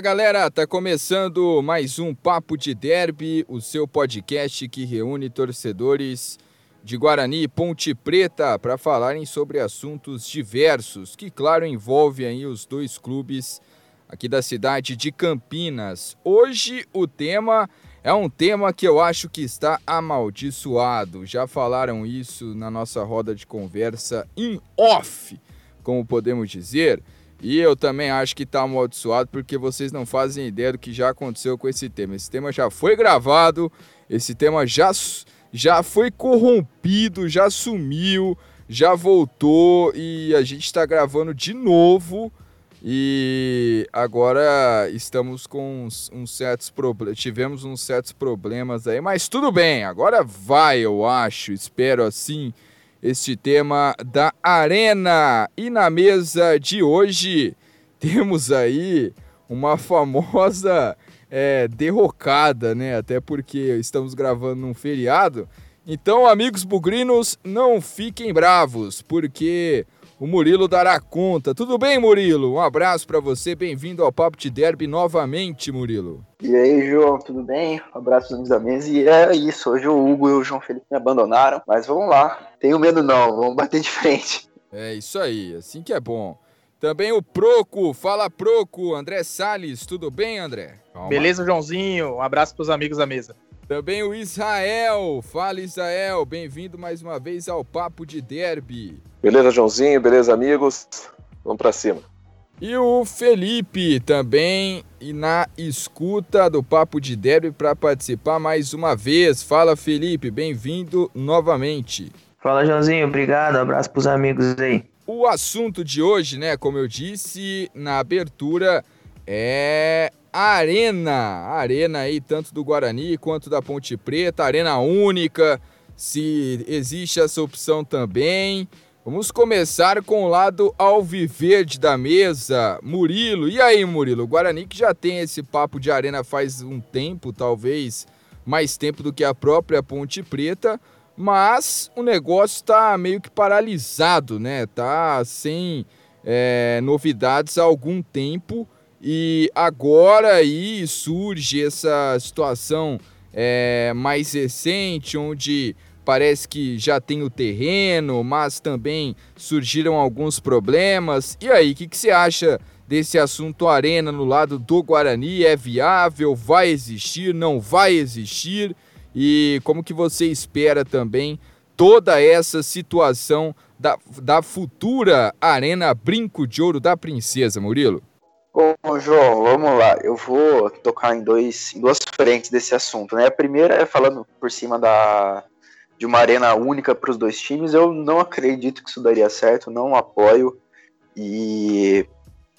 Galera, tá começando mais um Papo de Derby, o seu podcast que reúne torcedores de Guarani e Ponte Preta para falarem sobre assuntos diversos, que claro envolve aí os dois clubes aqui da cidade de Campinas. Hoje o tema é um tema que eu acho que está amaldiçoado. Já falaram isso na nossa roda de conversa em off, como podemos dizer. E eu também acho que está amaldiçoado porque vocês não fazem ideia do que já aconteceu com esse tema. Esse tema já foi gravado, esse tema já, já foi corrompido, já sumiu, já voltou e a gente está gravando de novo. E agora estamos com uns, uns certos problemas, tivemos uns certos problemas aí, mas tudo bem, agora vai, eu acho, espero assim este tema da Arena. E na mesa de hoje temos aí uma famosa é, derrocada, né? Até porque estamos gravando num feriado. Então, amigos bugrinos, não fiquem bravos, porque o Murilo dará conta. Tudo bem, Murilo? Um abraço para você, bem-vindo ao Papo de Derby novamente, Murilo. E aí, João, tudo bem? Um abraço nos da mesa. E é isso, hoje o Hugo e o João Felipe me abandonaram, mas vamos lá. Tenho medo não, vamos bater de frente. É isso aí, assim que é bom. Também o Proco, fala Proco, André Sales, tudo bem, André? Calma. Beleza, Joãozinho, um abraço para os amigos da mesa. Também o Israel, fala Israel, bem-vindo mais uma vez ao Papo de Derby. Beleza, Joãozinho? Beleza, amigos? Vamos para cima. E o Felipe também e na escuta do Papo de Derby para participar mais uma vez. Fala, Felipe, bem-vindo novamente. Fala, Joãozinho, obrigado. abraço para os amigos aí. O assunto de hoje, né, como eu disse na abertura, é arena. Arena aí, tanto do Guarani quanto da Ponte Preta, arena única, se existe essa opção também. Vamos começar com o lado alviverde da mesa, Murilo. E aí, Murilo? Guarani que já tem esse papo de arena faz um tempo, talvez mais tempo do que a própria Ponte Preta, mas o negócio está meio que paralisado, né? Tá sem é, novidades há algum tempo e agora aí surge essa situação é, mais recente, onde parece que já tem o terreno, mas também surgiram alguns problemas. E aí, o que, que você acha desse assunto Arena no lado do Guarani? É viável? Vai existir? Não vai existir? E como que você espera também toda essa situação da, da futura Arena Brinco de Ouro da Princesa, Murilo? Bom, João, vamos lá. Eu vou tocar em, dois, em duas frentes desse assunto. Né? A primeira é falando por cima da, de uma arena única para os dois times, eu não acredito que isso daria certo, não apoio. E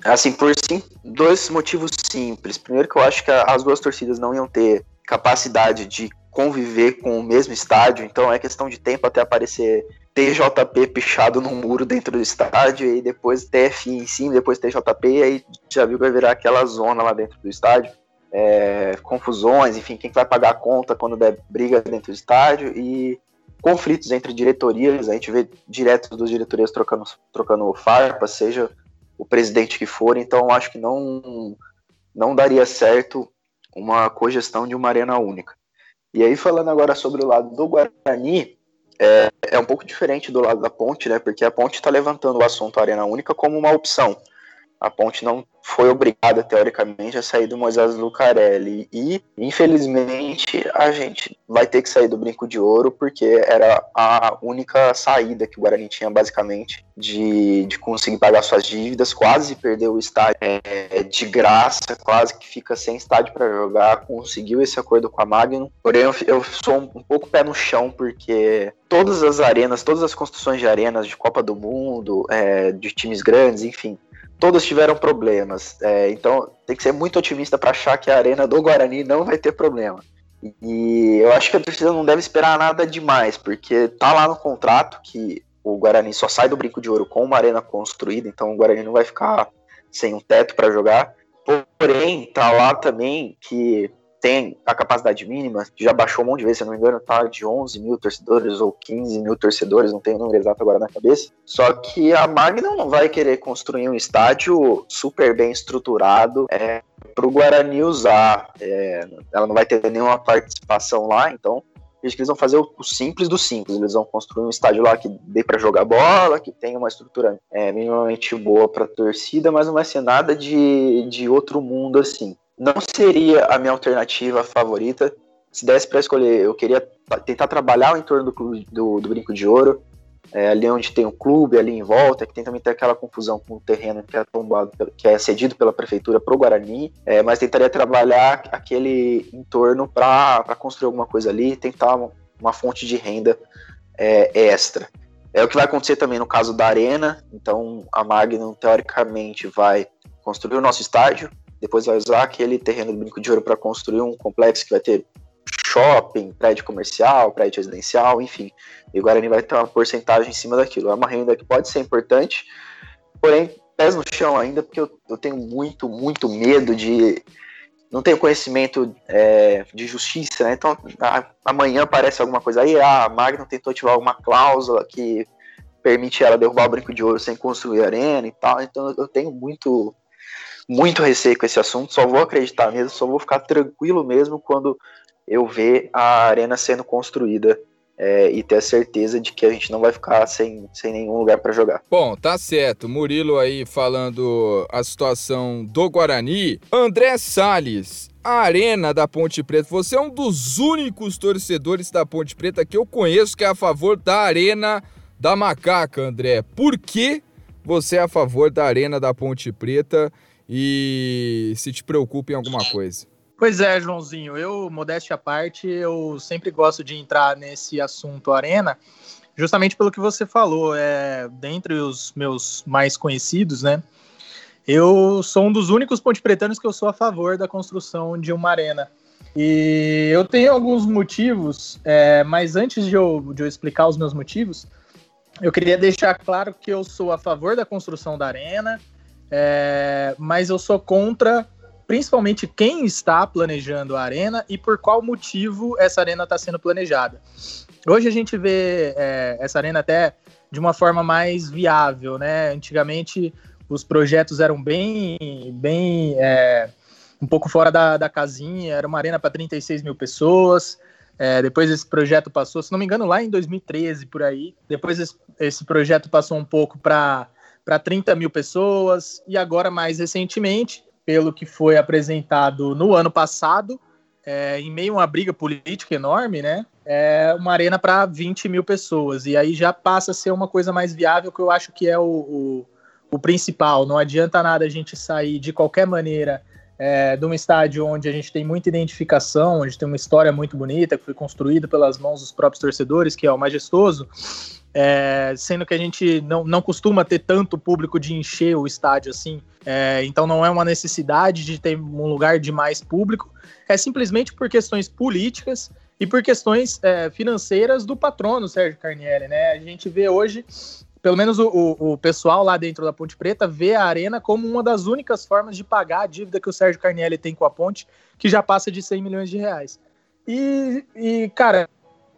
assim, por sim, dois motivos simples. Primeiro que eu acho que as duas torcidas não iam ter capacidade de conviver com o mesmo estádio, então é questão de tempo até aparecer TJP pichado no muro dentro do estádio, e depois TFI em cima, depois TJP, e aí já viu que vai virar aquela zona lá dentro do estádio. É, confusões, enfim, quem vai pagar a conta quando der briga dentro do estádio, e conflitos entre diretorias, a gente vê direto dos diretorias trocando, trocando farpa, seja o presidente que for, então acho que não, não daria certo uma cogestão de uma arena única. E aí, falando agora sobre o lado do Guarani, é, é um pouco diferente do lado da ponte, né? Porque a ponte está levantando o assunto arena única como uma opção a Ponte não foi obrigada, teoricamente, a sair do Moisés Lucarelli. E, infelizmente, a gente vai ter que sair do Brinco de Ouro, porque era a única saída que o Guarani tinha, basicamente, de, de conseguir pagar suas dívidas. Quase perdeu o estádio é, de graça, quase que fica sem estádio para jogar. Conseguiu esse acordo com a Magnum. Porém, eu, eu sou um, um pouco pé no chão, porque todas as arenas, todas as construções de arenas de Copa do Mundo, é, de times grandes, enfim todas tiveram problemas. É, então tem que ser muito otimista para achar que a arena do Guarani não vai ter problema. E eu acho que a torcida não deve esperar nada demais, porque tá lá no contrato que o Guarani só sai do brinco de ouro com uma arena construída, então o Guarani não vai ficar sem um teto para jogar. Porém, tá lá também que tem a capacidade mínima, que já baixou um monte de vezes, se não me engano, tá de 11 mil torcedores ou 15 mil torcedores, não tenho o número exato agora na cabeça. Só que a Magnum não vai querer construir um estádio super bem estruturado, é, para o Guarani usar. É, ela não vai ter nenhuma participação lá, então Acho que eles vão fazer o, simples do simples. Eles vão construir um estádio lá que dê para jogar bola, que tenha uma estrutura é, minimamente boa para torcida, mas não vai ser nada de, de outro mundo assim. Não seria a minha alternativa favorita. Se desse para escolher, eu queria tentar trabalhar em torno do, do, do Brinco de Ouro, é, ali onde tem o clube, ali em volta, que tem também aquela confusão com o terreno que é tombado, que é cedido pela prefeitura para o Guarani, é, mas tentaria trabalhar aquele entorno para construir alguma coisa ali, tentar uma, uma fonte de renda é, extra. É o que vai acontecer também no caso da Arena, então a Magnum teoricamente vai construir o nosso estádio, depois vai usar aquele terreno do Brinco de Ouro para construir um complexo que vai ter shopping, prédio comercial, prédio residencial, enfim. E o Guarani vai ter uma porcentagem em cima daquilo. É uma renda que pode ser importante, porém, pés no chão ainda, porque eu, eu tenho muito, muito medo de. Não tenho conhecimento é, de justiça, né? Então, a, amanhã aparece alguma coisa aí, ah, a Magno tentou ativar alguma cláusula que permite ela derrubar o brinco de ouro sem construir arena e tal. Então, eu tenho muito, muito receio com esse assunto. Só vou acreditar mesmo, só vou ficar tranquilo mesmo quando eu ver a arena sendo construída é, e ter a certeza de que a gente não vai ficar sem, sem nenhum lugar para jogar. Bom, tá certo. Murilo aí falando a situação do Guarani. André Sales, a Arena da Ponte Preta. Você é um dos únicos torcedores da Ponte Preta que eu conheço que é a favor da Arena da Macaca, André. Por que você é a favor da Arena da Ponte Preta e se te preocupa em alguma coisa? Pois é, Joãozinho, eu, modéstia à parte, eu sempre gosto de entrar nesse assunto arena, justamente pelo que você falou, é, dentre os meus mais conhecidos, né, eu sou um dos únicos pontepretanos que eu sou a favor da construção de uma arena. E eu tenho alguns motivos, é, mas antes de eu, de eu explicar os meus motivos, eu queria deixar claro que eu sou a favor da construção da arena, é, mas eu sou contra principalmente quem está planejando a arena e por qual motivo essa arena está sendo planejada. Hoje a gente vê é, essa arena até de uma forma mais viável, né? Antigamente os projetos eram bem, bem é, um pouco fora da, da casinha, era uma arena para 36 mil pessoas. É, depois esse projeto passou, se não me engano, lá em 2013 por aí. Depois esse, esse projeto passou um pouco para 30 mil pessoas, e agora, mais recentemente, pelo que foi apresentado no ano passado, é, em meio a uma briga política enorme, né? É uma arena para 20 mil pessoas. E aí já passa a ser uma coisa mais viável, que eu acho que é o, o, o principal. Não adianta nada a gente sair de qualquer maneira é, de um estádio onde a gente tem muita identificação, onde tem uma história muito bonita, que foi construída pelas mãos dos próprios torcedores, que é o majestoso, é, sendo que a gente não, não costuma ter tanto público de encher o estádio assim, é, então não é uma necessidade de ter um lugar de mais público, é simplesmente por questões políticas e por questões é, financeiras do patrono Sérgio Carnieri, né? A gente vê hoje, pelo menos o, o, o, pessoal lá dentro da Ponte Preta vê a Arena como uma das únicas formas de pagar a dívida que o Sérgio Carnieri tem com a Ponte, que já passa de 100 milhões de reais. E, e cara,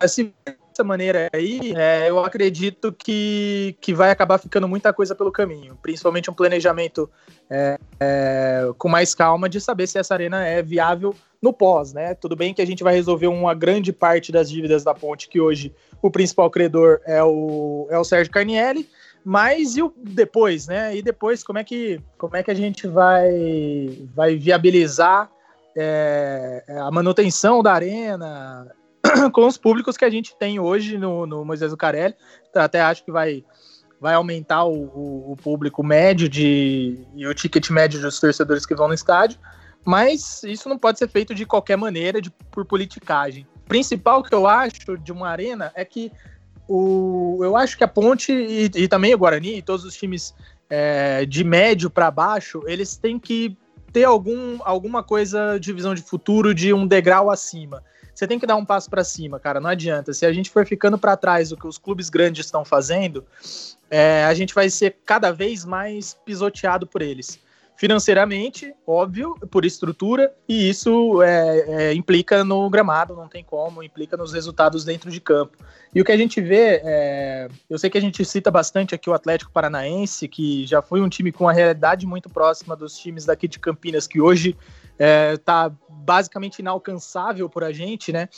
se dessa maneira aí, é, eu acredito que, que vai acabar ficando muita coisa pelo caminho, principalmente um planejamento é, é, com mais calma de saber se essa arena é viável no pós, né? Tudo bem que a gente vai resolver uma grande parte das dívidas da ponte, que hoje o principal credor é o, é o Sérgio Carnielli, mas e o depois, né? E depois, como é que, como é que a gente vai, vai viabilizar é, a manutenção da arena, com os públicos que a gente tem hoje no, no Moisés Zucarelli. Até acho que vai, vai aumentar o, o, o, público médio de, e o ticket médio dos torcedores que vão no estádio, mas isso não pode ser feito de qualquer maneira, de, por politicagem. O principal que eu acho de uma arena é que o, eu acho que a Ponte e, e também o Guarani e todos os times é, de médio para baixo, eles têm que ter algum, alguma coisa de visão de futuro de um degrau acima você tem que dar um passo para cima, cara. Não adianta. Se a gente for ficando para trás do que os clubes grandes estão fazendo, é, a gente vai ser cada vez mais pisoteado por eles. Financeiramente, óbvio, por estrutura, e isso é, é, implica no gramado, não tem como, implica nos resultados dentro de campo. E o que a gente vê, é, eu sei que a gente cita bastante aqui o Atlético Paranaense, que já foi um time com uma realidade muito próxima dos times daqui de Campinas, que hoje está é, basicamente inalcançável por a gente, né?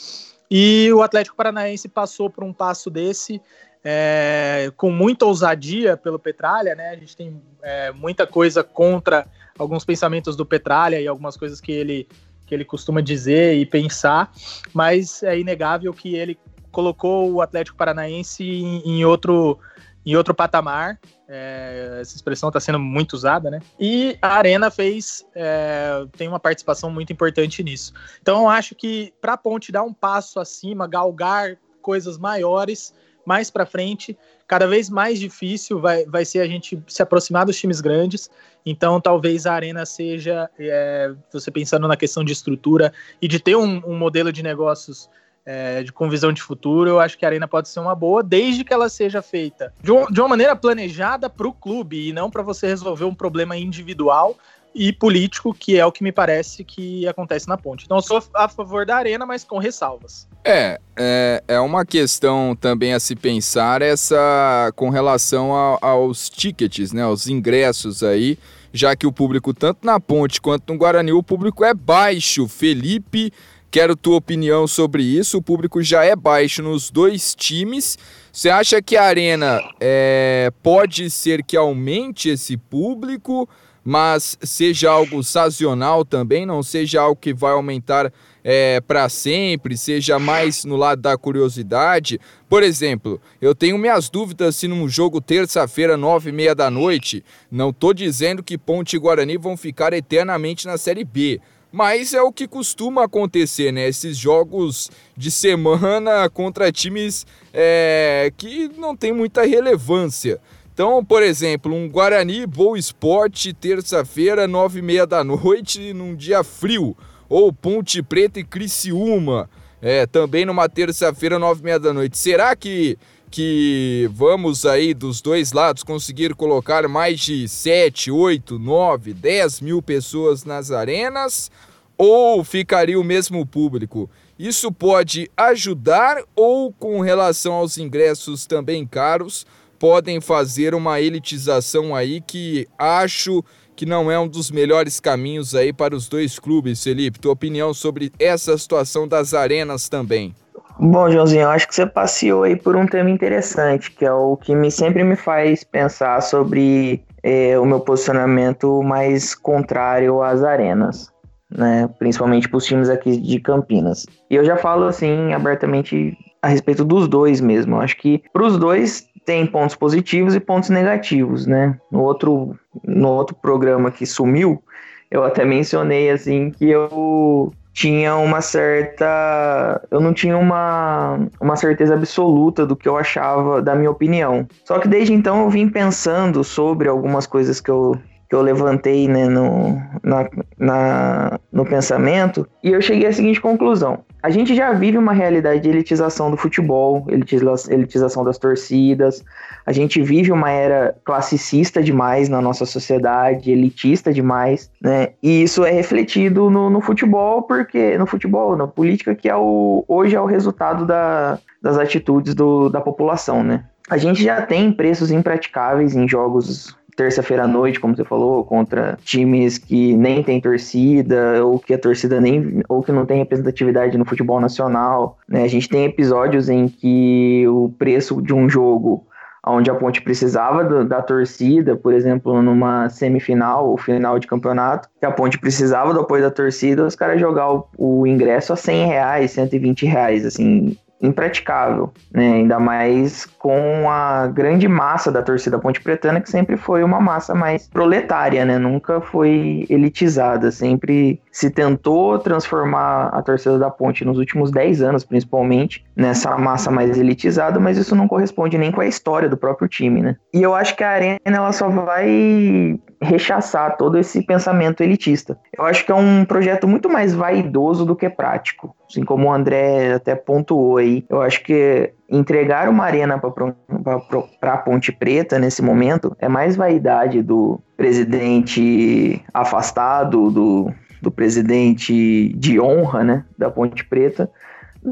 E o Atlético Paranaense passou por um passo desse é, com muita ousadia pelo Petralha, né? A gente tem é, muita coisa contra alguns pensamentos do Petralha e algumas coisas que ele, que ele costuma dizer e pensar, mas é inegável que ele colocou o Atlético Paranaense em, em outro em outro patamar. É, essa expressão está sendo muito usada, né? E a Arena fez é, tem uma participação muito importante nisso. Então eu acho que para a Ponte dar um passo acima, galgar coisas maiores mais para frente, cada vez mais difícil vai, vai ser a gente se aproximar dos times grandes. Então, talvez a Arena seja, é, você pensando na questão de estrutura e de ter um, um modelo de negócios é, de, com visão de futuro, eu acho que a Arena pode ser uma boa, desde que ela seja feita de, um, de uma maneira planejada para o clube e não para você resolver um problema individual e político, que é o que me parece que acontece na ponte. Então, eu sou a favor da Arena, mas com ressalvas. É, é, é uma questão também a se pensar essa com relação a, aos tickets, né, aos ingressos aí, já que o público, tanto na ponte quanto no Guarani, o público é baixo. Felipe Quero tua opinião sobre isso. O público já é baixo nos dois times. Você acha que a Arena é, pode ser que aumente esse público, mas seja algo sazonal também, não seja algo que vai aumentar é, para sempre, seja mais no lado da curiosidade? Por exemplo, eu tenho minhas dúvidas se num jogo terça-feira, nove e meia da noite, não estou dizendo que Ponte e Guarani vão ficar eternamente na Série B mas é o que costuma acontecer, né? Esses jogos de semana contra times é, que não tem muita relevância. Então, por exemplo, um Guarani Boa Esporte, terça-feira, nove e meia da noite, num dia frio. Ou Ponte Preta e Criciúma, é, também numa terça-feira, nove e meia da noite. Será que que vamos aí dos dois lados conseguir colocar mais de 7, 8, 9, 10 mil pessoas nas arenas ou ficaria o mesmo público? Isso pode ajudar ou, com relação aos ingressos também caros, podem fazer uma elitização aí que acho que não é um dos melhores caminhos aí para os dois clubes, Felipe. Tua opinião sobre essa situação das arenas também? Bom, Joãozinho, eu acho que você passeou aí por um tema interessante, que é o que me, sempre me faz pensar sobre é, o meu posicionamento mais contrário às arenas, né? Principalmente para os times aqui de Campinas. E eu já falo assim abertamente a respeito dos dois mesmo. Eu acho que para os dois tem pontos positivos e pontos negativos, né? No outro, no outro programa que sumiu, eu até mencionei assim que eu tinha uma certa. Eu não tinha uma, uma certeza absoluta do que eu achava, da minha opinião. Só que desde então eu vim pensando sobre algumas coisas que eu, que eu levantei né, no, na, na, no pensamento e eu cheguei à seguinte conclusão. A gente já vive uma realidade de elitização do futebol, elitização das torcidas. A gente vive uma era classicista demais na nossa sociedade, elitista demais, né? E isso é refletido no, no futebol, porque no futebol, na política, que é o, hoje é o resultado da, das atitudes do, da população, né? A gente já tem preços impraticáveis em jogos terça-feira à noite, como você falou, contra times que nem tem torcida, ou que a torcida nem. ou que não tem representatividade no futebol nacional. Né? A gente tem episódios em que o preço de um jogo onde a Ponte precisava do, da torcida, por exemplo, numa semifinal ou final de campeonato, que a Ponte precisava do apoio da torcida, os caras jogar o, o ingresso a 100 reais, 120 reais, assim, impraticável, né? Ainda mais com a grande massa da torcida ponte pretana, que sempre foi uma massa mais proletária, né? Nunca foi elitizada, sempre se tentou transformar a torcida da ponte nos últimos 10 anos, principalmente, nessa massa mais elitizada, mas isso não corresponde nem com a história do próprio time, né? E eu acho que a Arena ela só vai rechaçar todo esse pensamento elitista. Eu acho que é um projeto muito mais vaidoso do que prático. Assim como o André até pontuou aí, eu acho que entregar uma arena para a Ponte Preta nesse momento é mais vaidade do, presidente afastado do, do presidente de honra, né, da Ponte Preta,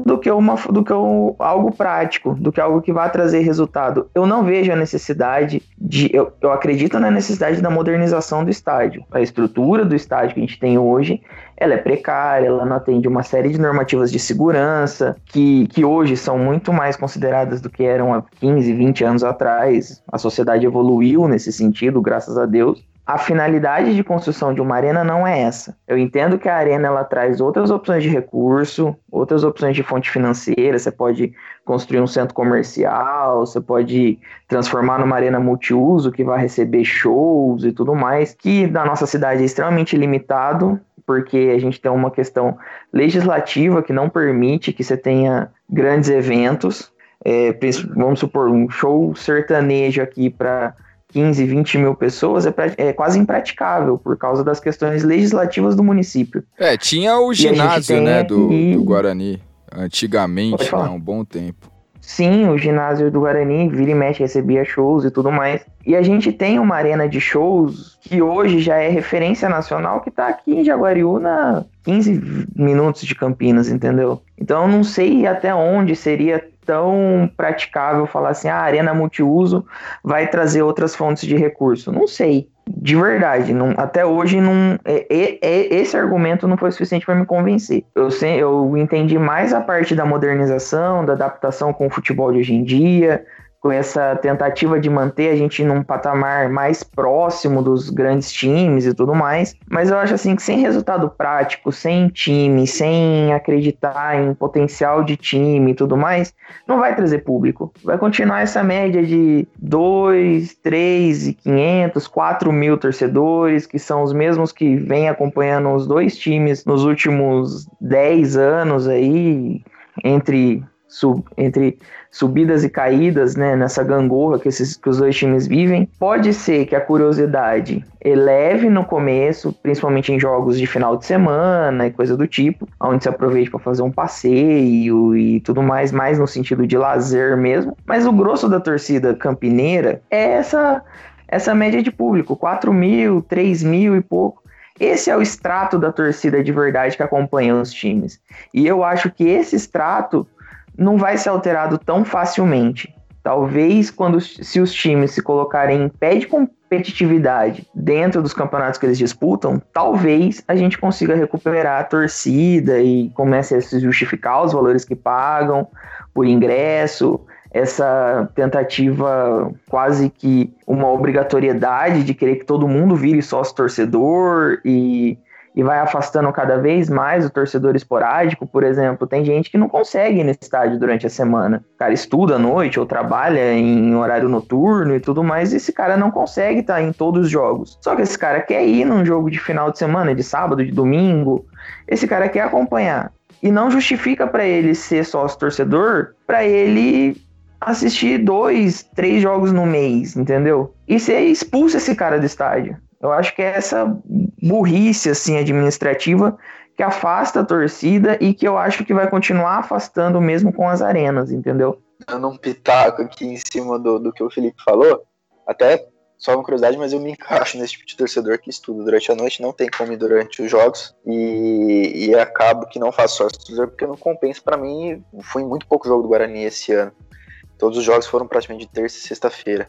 do que, uma, do que um, algo prático, do que algo que vai trazer resultado. Eu não vejo a necessidade de. Eu, eu acredito na necessidade da modernização do estádio. A estrutura do estádio que a gente tem hoje ela é precária, ela não atende uma série de normativas de segurança, que, que hoje são muito mais consideradas do que eram há 15, 20 anos atrás. A sociedade evoluiu nesse sentido, graças a Deus a finalidade de construção de uma arena não é essa. Eu entendo que a arena ela traz outras opções de recurso, outras opções de fonte financeira. Você pode construir um centro comercial, você pode transformar numa arena multiuso que vai receber shows e tudo mais, que na nossa cidade é extremamente limitado, porque a gente tem uma questão legislativa que não permite que você tenha grandes eventos. É, vamos supor, um show sertanejo aqui para 15, 20 mil pessoas é, é, quase impraticável por causa das questões legislativas do município. É, tinha o ginásio, né, do, do, Guarani, antigamente, há né, um bom tempo. Sim, o ginásio do Guarani, vira e mexe, recebia shows e tudo mais. E a gente tem uma arena de shows que hoje já é referência nacional, que tá aqui em Jaguariúna, 15 minutos de Campinas, entendeu? Então eu não sei até onde seria tão praticável falar assim, ah, a arena multiuso vai trazer outras fontes de recurso. Não sei, de verdade, não, até hoje não, é, é, é esse argumento não foi suficiente para me convencer. Eu, eu entendi mais a parte da modernização, da adaptação com o futebol de hoje em dia, com essa tentativa de manter a gente num patamar mais próximo dos grandes times e tudo mais. Mas eu acho assim que sem resultado prático, sem time, sem acreditar em potencial de time e tudo mais, não vai trazer público. Vai continuar essa média de 2, 3 e 500, 4 mil torcedores, que são os mesmos que vêm acompanhando os dois times nos últimos 10 anos aí, entre sub, entre subidas e caídas, né, nessa gangorra que, esses, que os dois times vivem. Pode ser que a curiosidade eleve no começo, principalmente em jogos de final de semana e coisa do tipo, onde se aproveite para fazer um passeio e tudo mais, mais no sentido de lazer mesmo. Mas o grosso da torcida campineira é essa essa média de público, 4 mil, 3 mil e pouco. Esse é o extrato da torcida de verdade que acompanha os times. E eu acho que esse extrato não vai ser alterado tão facilmente. Talvez quando se os times se colocarem em pé de competitividade dentro dos campeonatos que eles disputam, talvez a gente consiga recuperar a torcida e comece a se justificar os valores que pagam por ingresso, essa tentativa quase que uma obrigatoriedade de querer que todo mundo vire sócio torcedor e e vai afastando cada vez mais o torcedor esporádico, por exemplo, tem gente que não consegue ir no estádio durante a semana. O cara estuda à noite ou trabalha em horário noturno e tudo mais, e esse cara não consegue estar em todos os jogos. Só que esse cara quer ir num jogo de final de semana, de sábado, de domingo, esse cara quer acompanhar. E não justifica para ele ser sócio torcedor, para ele assistir dois, três jogos no mês, entendeu? E você expulsa esse cara do estádio. Eu acho que é essa burrice assim administrativa que afasta a torcida e que eu acho que vai continuar afastando mesmo com as arenas, entendeu? Dando um pitaco aqui em cima do, do que o Felipe falou, até só uma curiosidade, mas eu me encaixo nesse tipo de torcedor que estuda durante a noite, não tem como ir durante os jogos e, e acabo que não faço só torcedor porque não compensa para mim. Fui muito pouco jogo do Guarani esse ano. Todos os jogos foram praticamente de terça e sexta-feira.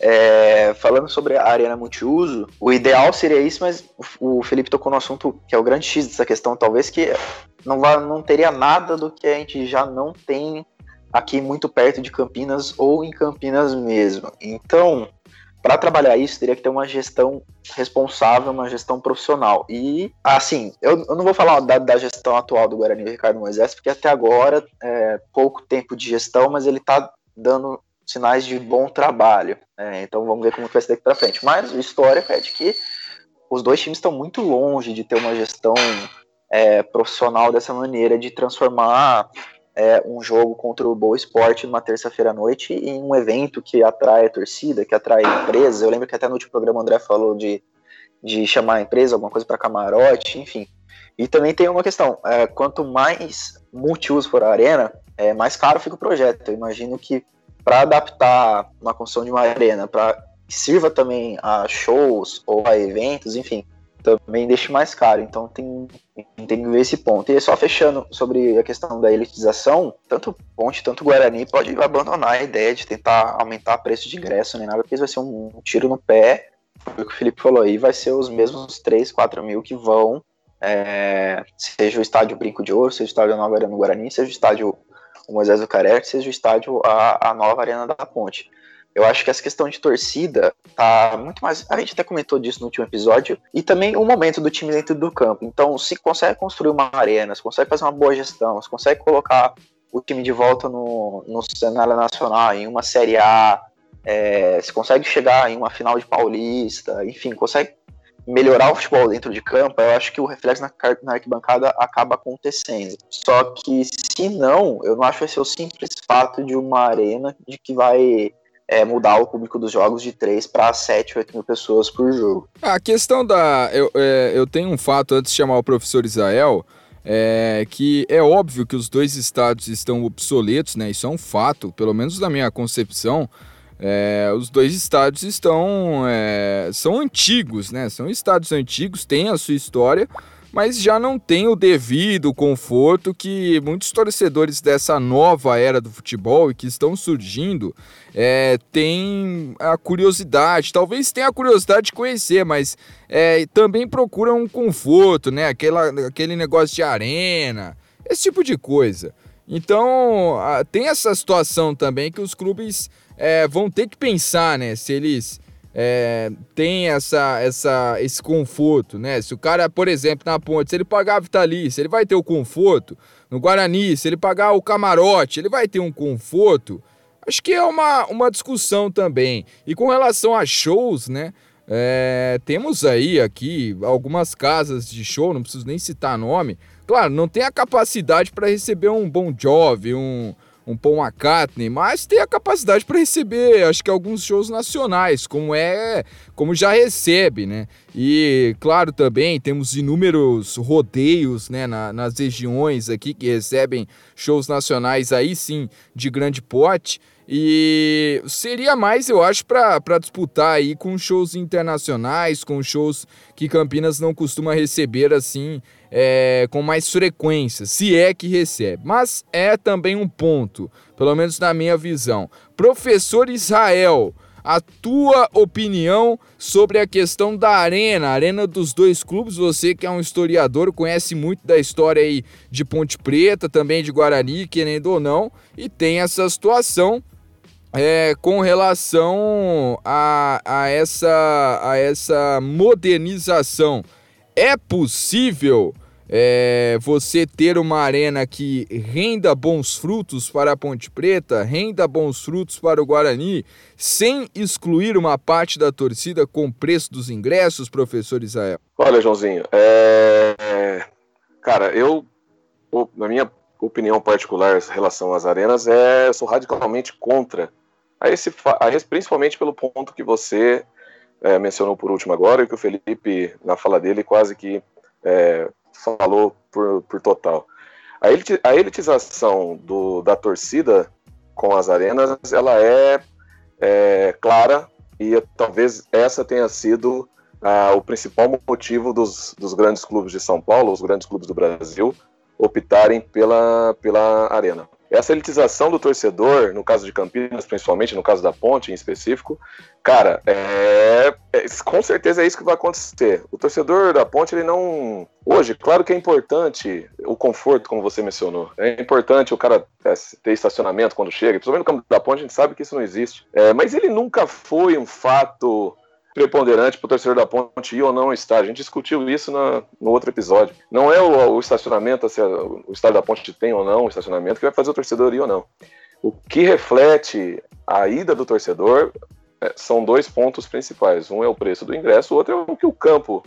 É, falando sobre a arena multiuso, o ideal seria isso, mas o Felipe tocou no assunto que é o grande X dessa questão, talvez que não, vá, não teria nada do que a gente já não tem aqui muito perto de Campinas ou em Campinas mesmo. Então, para trabalhar isso, teria que ter uma gestão responsável, uma gestão profissional. E, assim, eu, eu não vou falar da, da, gestão atual do Guarani Ricardo Moisés, porque até agora é pouco tempo de gestão, mas ele está dando sinais de bom trabalho. Né? Então vamos ver como vai ser daqui para frente. Mas o histórico é de que os dois times estão muito longe de ter uma gestão é, profissional dessa maneira, de transformar é, um jogo contra o Boa Esporte numa terça-feira à noite em um evento que atrai a torcida, que atrai empresas. Eu lembro que até no último programa o André falou de, de chamar a empresa, alguma coisa para camarote, enfim. E também tem uma questão: é, quanto mais multiuso for a arena, é, mais caro fica o projeto. Eu imagino que para adaptar uma construção de uma arena para sirva também a shows ou a eventos, enfim, também deixe mais caro. Então tem, tem que ver esse ponto. E só fechando sobre a questão da elitização, tanto Ponte, tanto Guarani pode abandonar a ideia de tentar aumentar o preço de ingresso, nem nada, porque isso vai ser um, um tiro no pé. Foi o que o Felipe falou aí, vai ser os mesmos 3, 4 mil que vão, é, seja o estádio Brinco de Ouro, seja o estádio Nova Arena Guarani, seja o estádio Moisés do Carete, seja o estádio a, a Nova Arena da Ponte. Eu acho que essa questão de torcida tá muito mais. A gente até comentou disso no último episódio. E também o momento do time dentro do campo. Então, se consegue construir uma arena, se consegue fazer uma boa gestão, se consegue colocar o time de volta no, no cenário nacional, em uma Série A, é, se consegue chegar em uma final de Paulista, enfim, consegue melhorar o futebol dentro de campo, eu acho que o reflexo na, na arquibancada acaba acontecendo. Só que se não, eu não acho ser o simples fato de uma arena de que vai é, mudar o público dos jogos de 3 para 7, 8 mil pessoas por jogo. A questão da. Eu, é, eu tenho um fato antes de chamar o professor Israel. É, que é óbvio que os dois estádios estão obsoletos, né? Isso é um fato, pelo menos na minha concepção. É, os dois estádios estão é, são antigos, né? São estádios antigos, têm a sua história, mas já não tem o devido conforto que muitos torcedores dessa nova era do futebol e que estão surgindo é, têm a curiosidade, talvez tenha a curiosidade de conhecer, mas é, também procuram um conforto, né? Aquela, aquele negócio de arena, esse tipo de coisa. Então, tem essa situação também que os clubes é, vão ter que pensar, né? Se eles é, tem essa, essa, esse conforto, né? Se o cara, por exemplo, na ponte, se ele pagar a Vitalícia, ele vai ter o conforto. No Guarani, se ele pagar o camarote, ele vai ter um conforto. Acho que é uma, uma discussão também. E com relação a shows, né? É, temos aí aqui algumas casas de show, não preciso nem citar nome. Claro, não tem a capacidade para receber um Bon Jovi, um, um Paul McCartney, mas tem a capacidade para receber, acho que alguns shows nacionais, como é, como já recebe, né? E claro também temos inúmeros rodeios, né, na, nas regiões aqui que recebem shows nacionais aí sim de grande porte. E seria mais, eu acho, para disputar aí com shows internacionais, com shows que Campinas não costuma receber assim é, com mais frequência, se é que recebe. Mas é também um ponto, pelo menos na minha visão. Professor Israel, a tua opinião sobre a questão da arena, arena dos dois clubes. Você que é um historiador, conhece muito da história aí de Ponte Preta, também de Guarani, querendo ou não, e tem essa situação é, com relação a, a, essa, a essa modernização é possível é, você ter uma arena que renda bons frutos para a Ponte Preta, renda bons frutos para o Guarani, sem excluir uma parte da torcida com o preço dos ingressos, professor Israel? Olha, Joãozinho, é... cara, eu, na minha opinião particular em relação às arenas, é, eu sou radicalmente contra a esse, principalmente pelo ponto que você é, mencionou por último agora, e que o Felipe, na fala dele, quase que é, falou por, por total. A, elit, a elitização do, da torcida com as arenas, ela é, é clara e talvez essa tenha sido ah, o principal motivo dos, dos grandes clubes de São Paulo, os grandes clubes do Brasil, optarem pela, pela arena. Essa elitização do torcedor, no caso de Campinas, principalmente, no caso da Ponte em específico, cara, é, é, com certeza é isso que vai acontecer. O torcedor da Ponte, ele não. Hoje, claro que é importante o conforto, como você mencionou. É importante o cara é, ter estacionamento quando chega, principalmente no campo da Ponte, a gente sabe que isso não existe. É, mas ele nunca foi um fato preponderante para o torcedor da ponte ir ou não estádio. A gente discutiu isso na, no outro episódio. Não é o, o estacionamento, se o estádio da ponte tem ou não o estacionamento, que vai fazer o torcedor ir ou não. O que reflete a ida do torcedor é, são dois pontos principais. Um é o preço do ingresso, o outro é o que o campo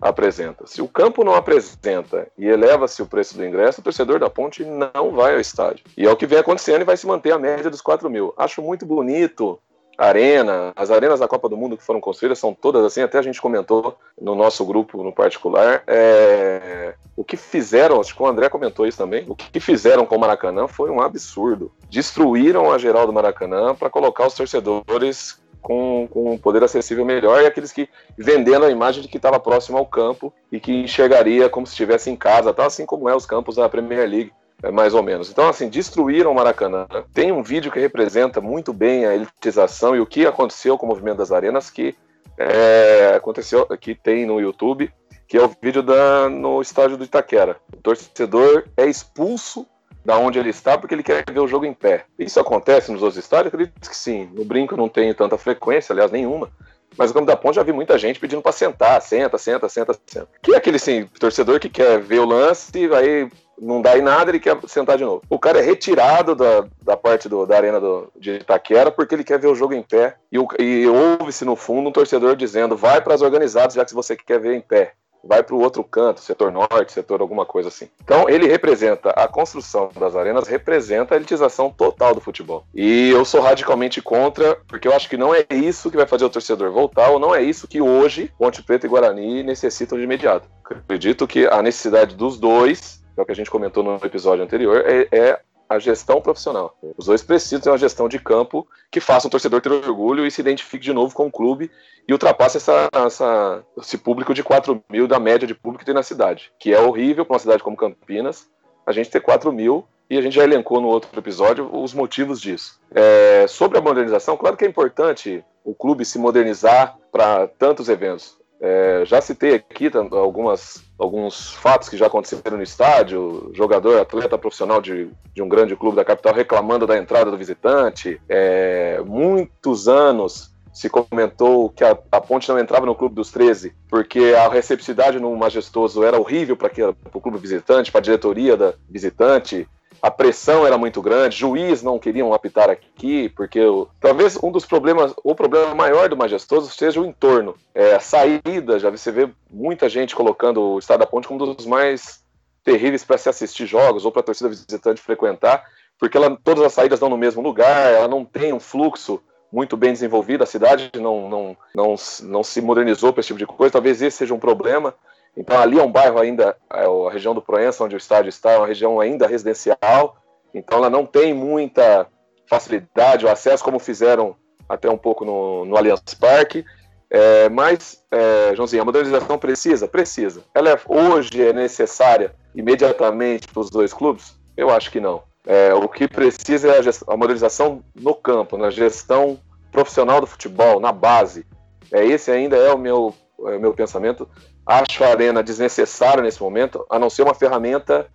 apresenta. Se o campo não apresenta e eleva-se o preço do ingresso, o torcedor da ponte não vai ao estádio. E é o que vem acontecendo e vai se manter a média dos 4 mil. Acho muito bonito arena, as arenas da Copa do Mundo que foram construídas são todas assim, até a gente comentou no nosso grupo no particular. É, o que fizeram, acho que o André comentou isso também, o que fizeram com o Maracanã foi um absurdo. Destruíram a geral do Maracanã para colocar os torcedores com, com um poder acessível melhor e aqueles que vendendo a imagem de que estava próximo ao campo e que enxergaria como se estivesse em casa, tal, assim como é os campos da Premier League. É mais ou menos. Então, assim, destruíram o Maracanã. Tem um vídeo que representa muito bem a elitização e o que aconteceu com o movimento das arenas que é, aconteceu, que tem no YouTube, que é o vídeo da, no estádio do Itaquera. O torcedor é expulso da onde ele está porque ele quer ver o jogo em pé. Isso acontece nos outros estádios? Acredito que sim. No Brinco não tem tanta frequência, aliás, nenhuma. Mas no Campo da Ponte já vi muita gente pedindo para sentar, senta, senta, senta, senta. Que é aquele sim, torcedor que quer ver o lance, e aí não dá em nada, ele quer sentar de novo. O cara é retirado da, da parte do, da arena do, de Itaquera porque ele quer ver o jogo em pé. E, e ouve-se no fundo um torcedor dizendo: vai para as organizadas, já que você quer ver em pé vai para o outro canto, setor norte, setor alguma coisa assim. Então ele representa a construção das arenas, representa a elitização total do futebol. E eu sou radicalmente contra, porque eu acho que não é isso que vai fazer o torcedor voltar, ou não é isso que hoje Ponte Preta e Guarani necessitam de imediato. Acredito que a necessidade dos dois, é o que a gente comentou no episódio anterior, é, é a gestão profissional. Os dois precisam ter uma gestão de campo que faça o torcedor ter orgulho e se identifique de novo com o clube e ultrapasse essa, essa, esse público de 4 mil da média de público que tem na cidade, que é horrível para uma cidade como Campinas, a gente ter 4 mil e a gente já elencou no outro episódio os motivos disso. É, sobre a modernização, claro que é importante o clube se modernizar para tantos eventos. É, já citei aqui algumas, alguns fatos que já aconteceram no estádio, jogador, atleta profissional de, de um grande clube da capital reclamando da entrada do visitante. É, muitos anos se comentou que a, a, Ponte não entrava no Clube dos 13 porque a receptividade no Majestoso era horrível para o clube visitante, para a diretoria da visitante a pressão era muito grande, juiz não queriam apitar aqui, porque talvez um dos problemas, o problema maior do Majestoso seja o entorno. É, a saída, já você vê muita gente colocando o Estado da Ponte como um dos mais terríveis para se assistir jogos ou para a torcida visitante frequentar, porque ela, todas as saídas estão no mesmo lugar, ela não tem um fluxo muito bem desenvolvido, a cidade não, não, não, não se modernizou para esse tipo de coisa, talvez esse seja um problema. Então ali é um bairro ainda, é a região do Proença, onde o estádio está, é uma região ainda residencial, então ela não tem muita facilidade, o acesso como fizeram até um pouco no, no Allianz Parque, é, mas, é, Joãozinho, a modernização precisa? Precisa. Ela é, hoje é necessária imediatamente para os dois clubes? Eu acho que não. É, o que precisa é a, gestão, a, modernização no campo, na gestão profissional do futebol, na base. É, esse ainda é o meu, é, meu pensamento. Acho a arena desnecessária nesse momento, a não ser uma ferramenta,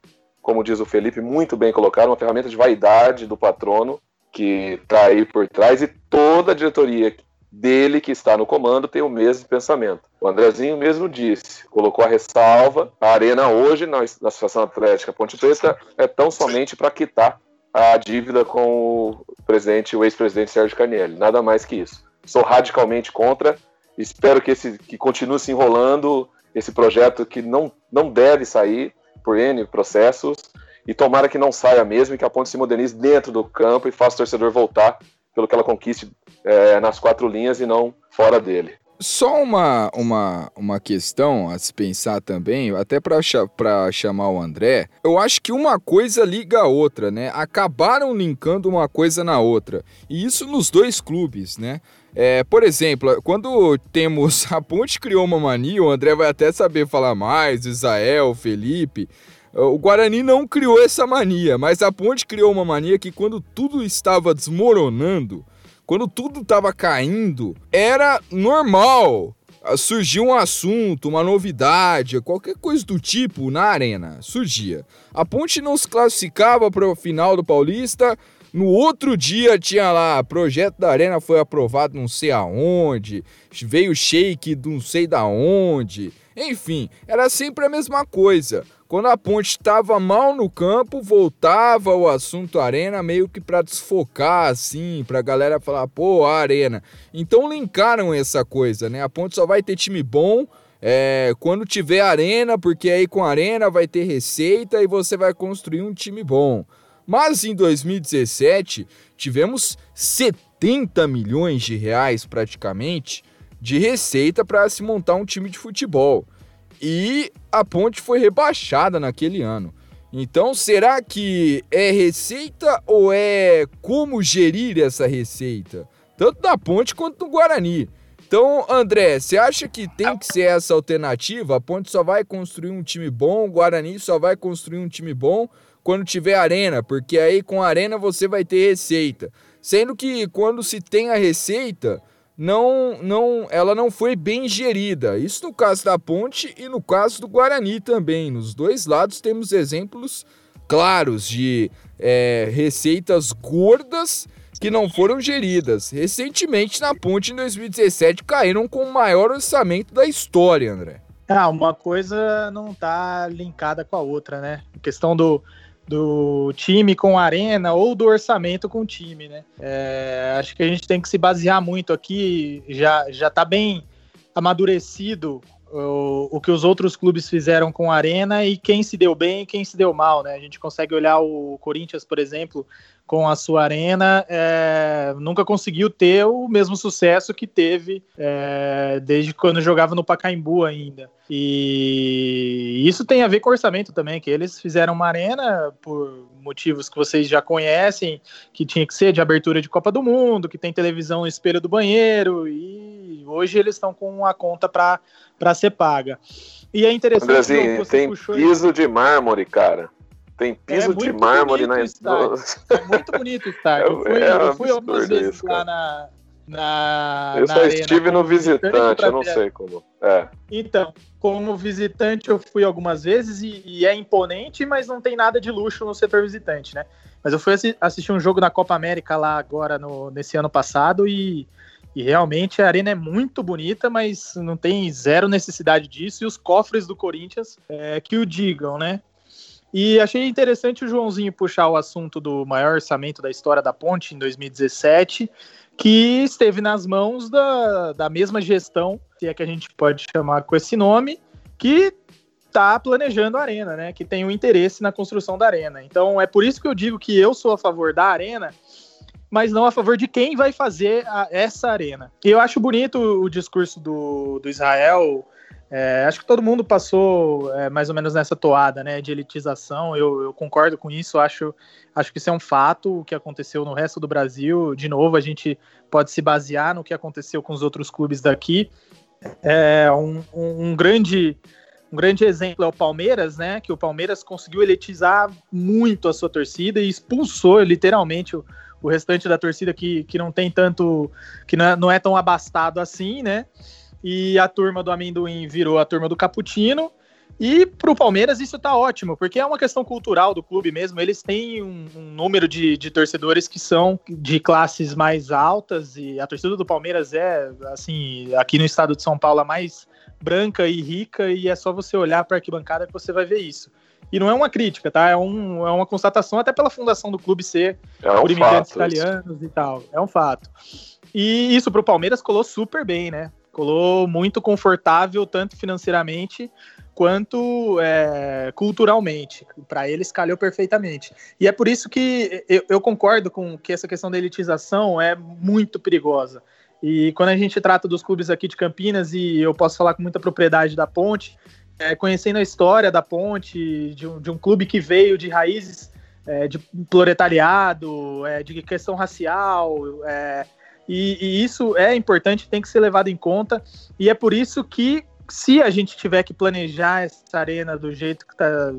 como diz o Felipe, muito bem colocada, uma ferramenta de vaidade do patrono que está aí por trás e toda a diretoria dele que está no comando tem o mesmo pensamento. O Andrezinho mesmo disse, colocou a ressalva, a arena hoje na, na Associação Atlética Ponte Preta é tão somente para quitar a dívida com o presidente, o ex-presidente Sérgio Carnielli, nada mais que isso. Sou radicalmente contra, espero que esse que continue se enrolando esse projeto que não, não deve sair por N processos e tomara que não saia mesmo e que a ponte se modernize dentro do campo e faça o torcedor voltar pelo que ela conquiste é, nas quatro linhas e não fora dele. Só uma, uma, uma questão a se pensar também, até para chamar o André, eu acho que uma coisa liga a outra, né? Acabaram linkando uma coisa na outra. E isso nos dois clubes, né? É, por exemplo, quando temos a Ponte criou uma mania, o André vai até saber falar mais, Israel, Felipe. O Guarani não criou essa mania, mas a Ponte criou uma mania que quando tudo estava desmoronando, quando tudo estava caindo, era normal surgir um assunto, uma novidade, qualquer coisa do tipo na arena, surgia. A Ponte não se classificava para o final do Paulista, no outro dia tinha lá, projeto da arena foi aprovado não sei aonde, veio shake não sei da onde. Enfim, era sempre a mesma coisa. Quando a ponte estava mal no campo, voltava o assunto arena meio que para desfocar assim, para a galera falar, pô, a arena. Então linkaram essa coisa, né? A ponte só vai ter time bom é, quando tiver arena, porque aí com arena vai ter receita e você vai construir um time bom. Mas em 2017 tivemos 70 milhões de reais praticamente de receita para se montar um time de futebol. E a Ponte foi rebaixada naquele ano. Então, será que é receita ou é como gerir essa receita? tanto da Ponte quanto do Guarani. Então, André, você acha que tem que ser essa alternativa? A Ponte só vai construir um time bom, o Guarani só vai construir um time bom quando tiver arena, porque aí com a arena você vai ter receita. Sendo que quando se tem a receita, não, não, ela não foi bem gerida. Isso no caso da Ponte e no caso do Guarani também. Nos dois lados temos exemplos claros de é, receitas gordas que não foram geridas. Recentemente, na Ponte, em 2017, caíram com o maior orçamento da história, André. Ah, uma coisa não tá linkada com a outra, né? A questão do, do time com a arena ou do orçamento com o time, né? É, acho que a gente tem que se basear muito aqui, já, já tá bem amadurecido o, o que os outros clubes fizeram com a arena e quem se deu bem e quem se deu mal, né? A gente consegue olhar o Corinthians, por exemplo, com a sua arena, é, nunca conseguiu ter o mesmo sucesso que teve é, desde quando jogava no Pacaembu ainda. E isso tem a ver com orçamento também, que eles fizeram uma arena por motivos que vocês já conhecem, que tinha que ser de abertura de Copa do Mundo, que tem televisão no espelho do banheiro, e hoje eles estão com uma conta para ser paga. E é interessante Andrezinho, que tem piso de mármore, cara. Tem piso é de mármore na É muito bonito o estádio. Eu fui, é eu fui algumas vezes isso, lá na, na. Eu na só arena, estive no visitante, eu não sei como. É. Então, como visitante, eu fui algumas vezes e, e, é imponente, mas não tem nada de luxo no setor visitante, né? Mas eu fui assistir um jogo na Copa América lá agora no, nesse ano passado e, e realmente a arena é muito bonita, mas não tem zero necessidade disso. E os cofres do Corinthians é, que o digam, né? E achei interessante o Joãozinho puxar o assunto do maior orçamento da história da Ponte em 2017, que esteve nas mãos da, da mesma gestão, se é que a gente pode chamar com esse nome, que está planejando a arena, né? Que tem o um interesse na construção da arena. Então é por isso que eu digo que eu sou a favor da arena, mas não a favor de quem vai fazer a, essa arena. E eu acho bonito o discurso do, do Israel é, acho que todo mundo passou é, mais ou menos nessa toada, né, de elitização. Eu, eu, concordo com isso. Acho, acho que isso é um fato. O que aconteceu no resto do Brasil, de novo, a gente pode se basear no que aconteceu com os outros clubes daqui. É, um, um, um grande um grande exemplo é o Palmeiras, né? Que o Palmeiras conseguiu elitizar muito a sua torcida e expulsou literalmente o, o restante da torcida que, que não tem tanto, que não é, não é tão abastado assim, né? e a turma do amendoim virou a turma do cappuccino. E para o Palmeiras isso está ótimo, porque é uma questão cultural do clube mesmo. Eles têm um, um, número de, de torcedores que são de classes mais altas, e a torcida do Palmeiras é, assim, aqui no estado de São Paulo, a mais branca e rica, e é só você olhar para a arquibancada que você vai ver isso. E não é uma crítica, tá? É, um, é uma constatação, até pela fundação do clube ser é um por imigrantes fato, italianos isso. e tal. É um fato. E isso para o Palmeiras colou super bem, né? Colou muito confortável, tanto financeiramente quanto é, culturalmente. Para eles calhou perfeitamente. E é por isso que eu, eu, concordo com que essa questão da elitização é muito perigosa. E quando a gente trata dos clubes aqui de Campinas, e eu posso falar com muita propriedade da Ponte, é, conhecendo a história da Ponte, de um, de um clube que veio de raízes é, de proletariado, é, de questão racial, é, e, e, isso é importante, tem que ser levado em conta, e é por isso que se a gente tiver que planejar essa arena do jeito que, tá,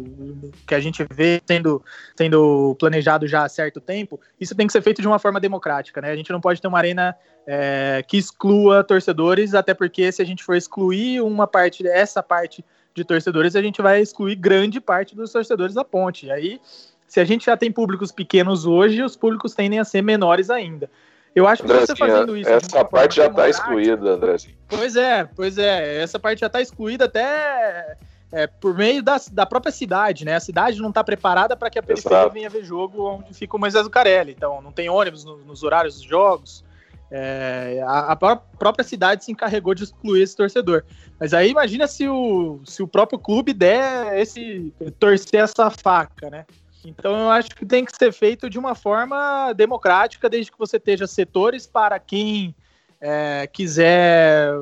que a gente vê sendo, sendo planejado já há certo tempo, isso tem que ser feito de uma forma democrática, né? A gente não pode ter uma arena é, que exclua torcedores, até porque se a gente for excluir uma parte, essa parte de torcedores, a gente vai excluir grande parte dos torcedores da ponte. E aí, se a gente já tem públicos pequenos hoje, os públicos tendem a ser menores ainda. Eu acho que você fazendo isso. Essa parte já está excluída, Andrezinho. Pois é, pois é. Essa parte já está excluída até é, por meio da, da própria cidade, né? A cidade não está preparada para que a periferia Exato. venha ver jogo onde fica o Moisés Carelli. Então, não tem ônibus no, nos horários dos jogos. É, a, a, própria cidade se encarregou de excluir esse torcedor. Mas aí imagina se o, se o próprio clube der esse torcer essa faca, né? Então eu acho que tem que ser feito de uma forma democrática, desde que você esteja setores para quem é, quiser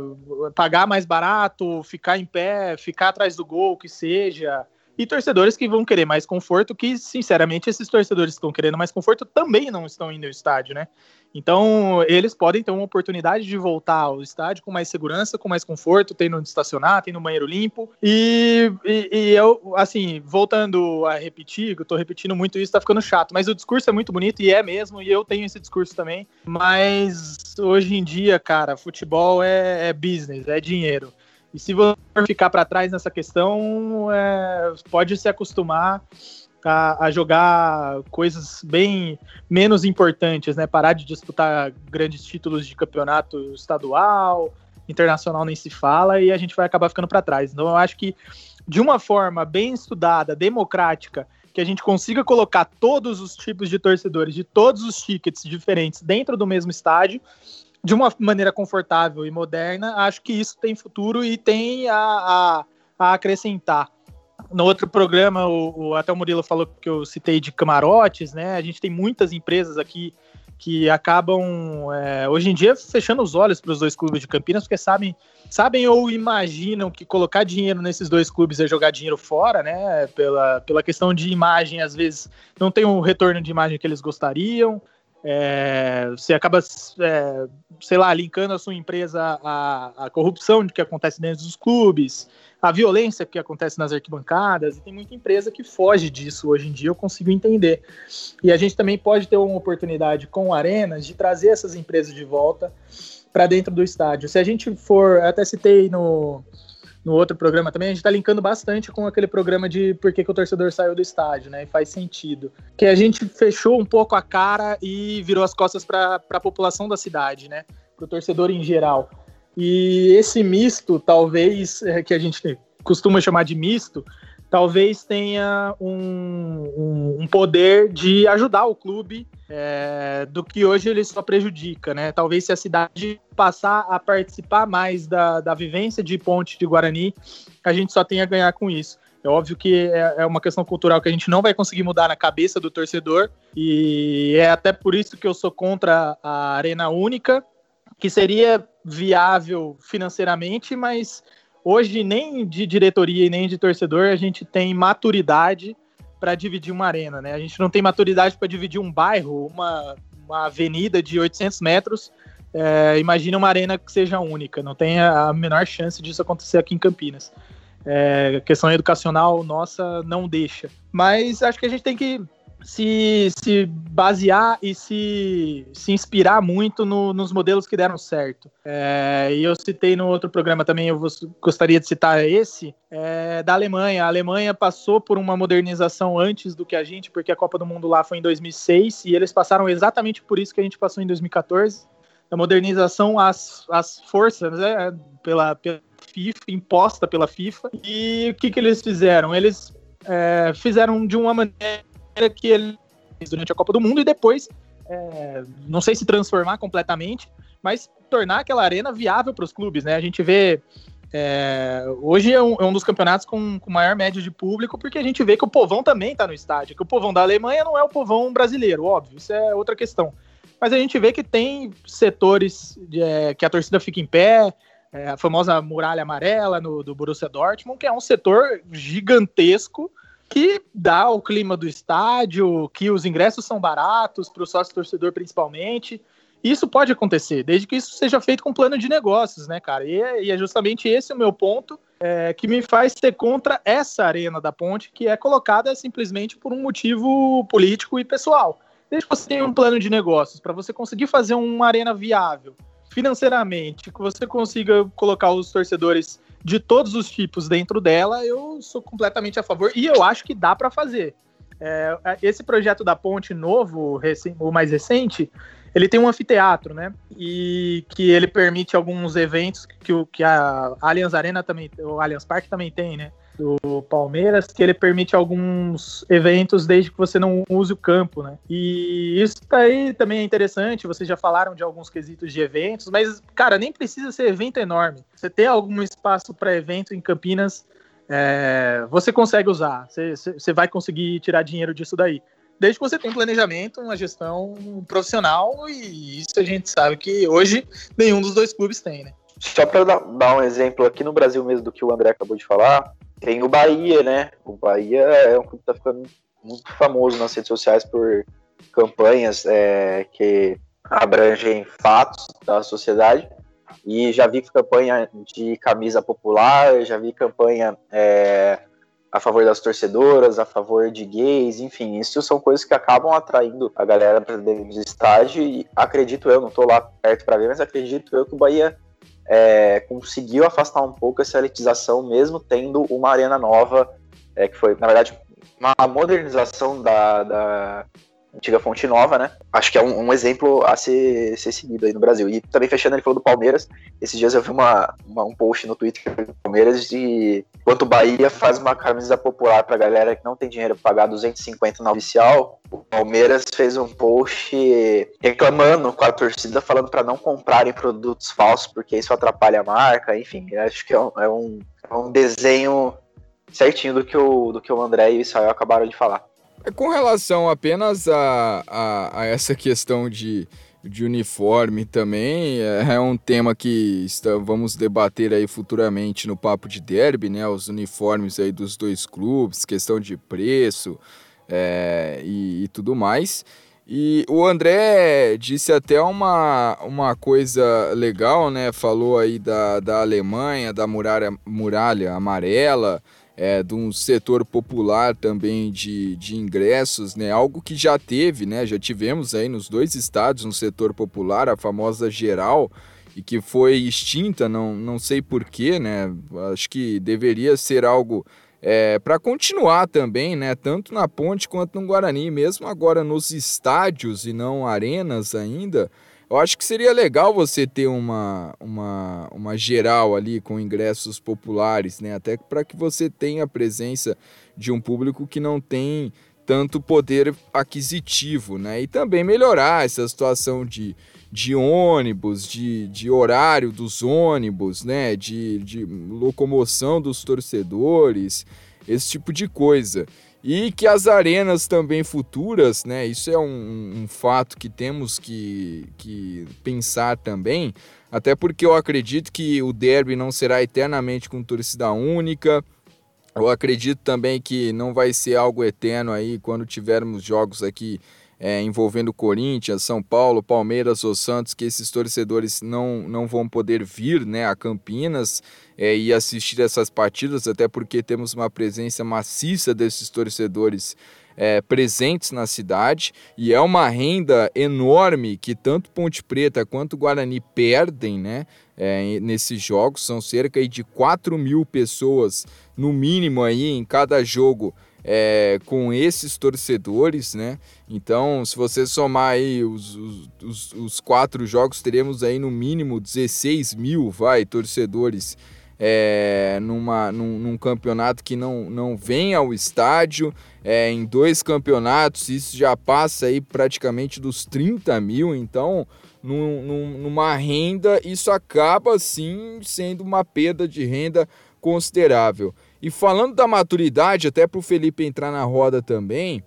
pagar mais barato, ficar em pé, ficar atrás do gol, que seja. E torcedores que vão querer mais conforto, que, sinceramente, esses torcedores que estão querendo mais conforto também não estão indo ao estádio, né? Então, eles podem ter uma oportunidade de voltar ao estádio com mais segurança, com mais conforto, tendo onde estacionar, tendo um banheiro limpo. E, e, e, eu, assim, voltando a repetir, eu tô repetindo muito isso, tá ficando chato, mas o discurso é muito bonito e é mesmo, e eu tenho esse discurso também. Mas hoje em dia, cara, futebol é, é business, é dinheiro. E se você ficar para trás nessa questão, é, pode se acostumar a, a, jogar coisas bem menos importantes, né? Parar de disputar grandes títulos de campeonato estadual, internacional nem se fala, e a gente vai acabar ficando para trás. Então eu acho que de uma forma bem estudada, democrática, que a gente consiga colocar todos os tipos de torcedores de todos os tickets diferentes dentro do mesmo estádio, de uma maneira confortável e moderna, acho que isso tem futuro e tem a, a, a acrescentar. No outro programa, o, o, até o Murilo falou que eu citei de camarotes, né? A gente tem muitas empresas aqui que acabam é, hoje em dia fechando os olhos para os dois clubes de Campinas, porque sabem, sabem ou imaginam que colocar dinheiro nesses dois clubes é jogar dinheiro fora, né? Pela, pela questão de imagem, às vezes não tem o retorno de imagem que eles gostariam. É, você acaba, é, sei lá, linkando a sua empresa à, à corrupção que acontece dentro dos clubes, a violência que acontece nas arquibancadas, e tem muita empresa que foge disso hoje em dia, eu consigo entender. E a gente também pode ter uma oportunidade com arenas de trazer essas empresas de volta para dentro do estádio. Se a gente for, até citei no, no outro programa também, a gente está linkando bastante com aquele programa de por que, que, o torcedor saiu do estádio, né? E faz sentido. Que a gente fechou um pouco a cara e virou as costas para a população da cidade, né? Para o torcedor em geral. E esse misto, talvez, é, que a gente costuma chamar de misto, talvez tenha um, um, um poder de ajudar o clube é, do que hoje ele só prejudica, né? Talvez se a cidade passar a participar mais da, da vivência de Ponte de Guarani, a gente só tenha a ganhar com isso. É óbvio que é, é uma questão cultural que a gente não vai conseguir mudar na cabeça do torcedor, e é até por isso que eu sou contra a Arena Única, que seria viável financeiramente, mas Hoje, nem de diretoria e nem de torcedor, a gente tem maturidade para dividir uma arena, né? A gente não tem maturidade para dividir um bairro, uma, uma avenida de 800 metros. É, imagina uma arena que seja única, não tem a menor chance disso acontecer aqui em Campinas. É, questão educacional nossa não deixa. Mas acho que a gente tem que se, se basear e se, se inspirar muito no, nos modelos que deram certo. É, e eu citei no outro programa também, eu gostaria de citar esse, é, da Alemanha. A Alemanha passou por uma modernização antes do que a gente, porque a Copa do Mundo lá foi em 2006 e eles passaram exatamente por isso que a gente passou em 2014. A modernização às, às forças, né, pela, pela FIFA, imposta pela FIFA. E o que, que eles fizeram? Eles é, fizeram de uma maneira que ele fez durante a Copa do Mundo e depois, é, não sei se transformar completamente, mas tornar aquela arena viável para os clubes, né? A gente vê. É, hoje é um, é um, dos campeonatos com, com maior média de público, porque a gente vê que o povão também está no estádio, que o povão da Alemanha não é o povão brasileiro, óbvio, isso é outra questão. Mas a gente vê que tem setores é, que a torcida fica em pé, é, a famosa muralha amarela no, do Borussia Dortmund, que é um setor gigantesco, que dá o clima do estádio, que os ingressos são baratos para o sócio torcedor principalmente. Isso pode acontecer, desde que isso seja feito com plano de negócios, né, cara? E é, e é justamente esse o meu ponto é, que me faz ser contra essa arena da ponte, que é colocada simplesmente por um motivo político e pessoal. Desde que você tenha um plano de negócios para você conseguir fazer uma arena viável financeiramente, que você consiga colocar os torcedores de todos os tipos dentro dela, eu sou completamente a favor e eu acho que dá para fazer. É, esse projeto da ponte novo, o mais recente, ele tem um anfiteatro, né? E que ele permite alguns eventos que, o, que a Allianz Arena também, o Allianz Parque também tem, né? Do Palmeiras, que ele permite alguns eventos desde que você não use o campo, né? E isso aí também é interessante, vocês já falaram de alguns quesitos de eventos, mas, cara, nem precisa ser evento enorme. Você tem algum espaço para evento em Campinas, é, você consegue usar, você, você vai conseguir tirar dinheiro disso daí. Desde que você tenha um planejamento, uma gestão profissional, e isso a gente sabe que hoje nenhum dos dois clubes tem, né? Só para dar um exemplo aqui no Brasil mesmo do que o André acabou de falar, tem o Bahia, né? O Bahia é um clube que tá ficando muito famoso nas redes sociais por campanhas é, que abrangem fatos da sociedade. E já vi campanha de camisa popular, já vi campanha é, a favor das torcedoras, a favor de gays, enfim, isso são coisas que acabam atraindo a galera para dentro do estádio e acredito eu, não estou lá perto para ver, mas acredito eu que o Bahia é, conseguiu afastar um pouco essa elitização, mesmo tendo uma arena nova, é, que foi, na verdade, uma modernização da, da antiga Fonte Nova, né? Acho que é um, um, exemplo a ser, ser seguido aí no Brasil. E também fechando, ele falou do Palmeiras. Esses dias eu vi uma, uma um post no Twitter do Palmeiras de quanto o Bahia faz uma camisa popular pra galera que não tem dinheiro pra pagar 250 na oficial. O Palmeiras fez um post reclamando com a torcida, falando para não comprarem produtos falsos, porque isso atrapalha a marca. Enfim, acho que é um, é um, é um desenho certinho do que, o, do que o André e o Israel acabaram de falar. É com relação apenas a, a, a essa questão de, de uniforme também, é, é um tema que está, vamos debater aí futuramente no Papo de Derby, né? Os uniformes aí dos dois clubes, questão de preço é, e, e tudo mais. E o André disse até uma, uma coisa legal, né? Falou aí da, da Alemanha, da muralha, muralha amarela, é, de um setor popular também de, de ingressos, né? Algo que já teve, né? Já tivemos aí nos dois estados no setor popular, a famosa geral, e que foi extinta, não, não sei porquê, né? Acho que deveria ser algo é, para continuar também, né? Tanto na Ponte quanto no Guarani, mesmo agora nos estádios e não arenas ainda. Eu acho que seria legal você ter uma, uma, uma geral ali com ingressos populares, né? Até para que você tenha a presença de um público que não tem tanto poder aquisitivo, né? E também melhorar essa situação de, de ônibus, de, de horário dos ônibus, né? De, de locomoção dos torcedores, esse tipo de coisa. E que as arenas também futuras, né? Isso é um, um fato que temos que, que pensar também, até porque eu acredito que o derby não será eternamente com torcida única. Eu acredito também que não vai ser algo eterno aí quando tivermos jogos aqui é, envolvendo Corinthians, São Paulo, Palmeiras ou Santos, que esses torcedores não, não vão poder vir né, a Campinas é, e assistir essas partidas, até porque temos uma presença maciça desses torcedores é, presentes na cidade e é uma renda enorme que tanto Ponte Preta quanto Guarani perdem né, é, nesses jogos. São cerca de 4 mil pessoas, no mínimo, aí, em cada jogo é, com esses torcedores, né? Então, se você somar aí os, os, os, quatro jogos, teremos aí no mínimo 16 mil, vai, torcedores é, numa, num, num, campeonato que não, não vem ao estádio. É, em dois campeonatos, isso já passa aí praticamente dos 30 mil. Então, num, num, numa renda, isso acaba sim sendo uma perda de renda considerável. E falando da maturidade, até para o Felipe entrar na roda também,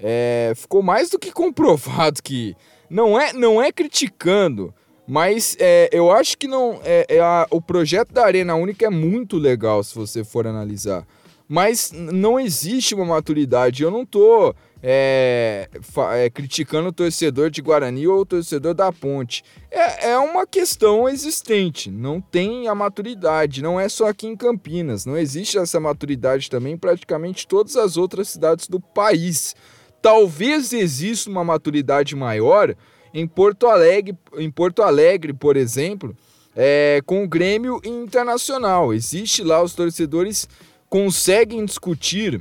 é, ficou mais do que comprovado que não é, não é criticando, mas é, eu acho que não é, é a, o projeto da Arena Única é muito legal se você for analisar. Mas não existe uma maturidade. Eu não tô é, é, criticando o torcedor de Guarani ou o torcedor da Ponte. É, é uma questão existente, não tem a maturidade, não é só aqui em Campinas, não existe essa maturidade também em praticamente todas as outras cidades do país. Talvez exista uma maturidade maior em Porto Alegre, em Porto Alegre, por exemplo, é, com o Grêmio Internacional. Existe lá os torcedores conseguem discutir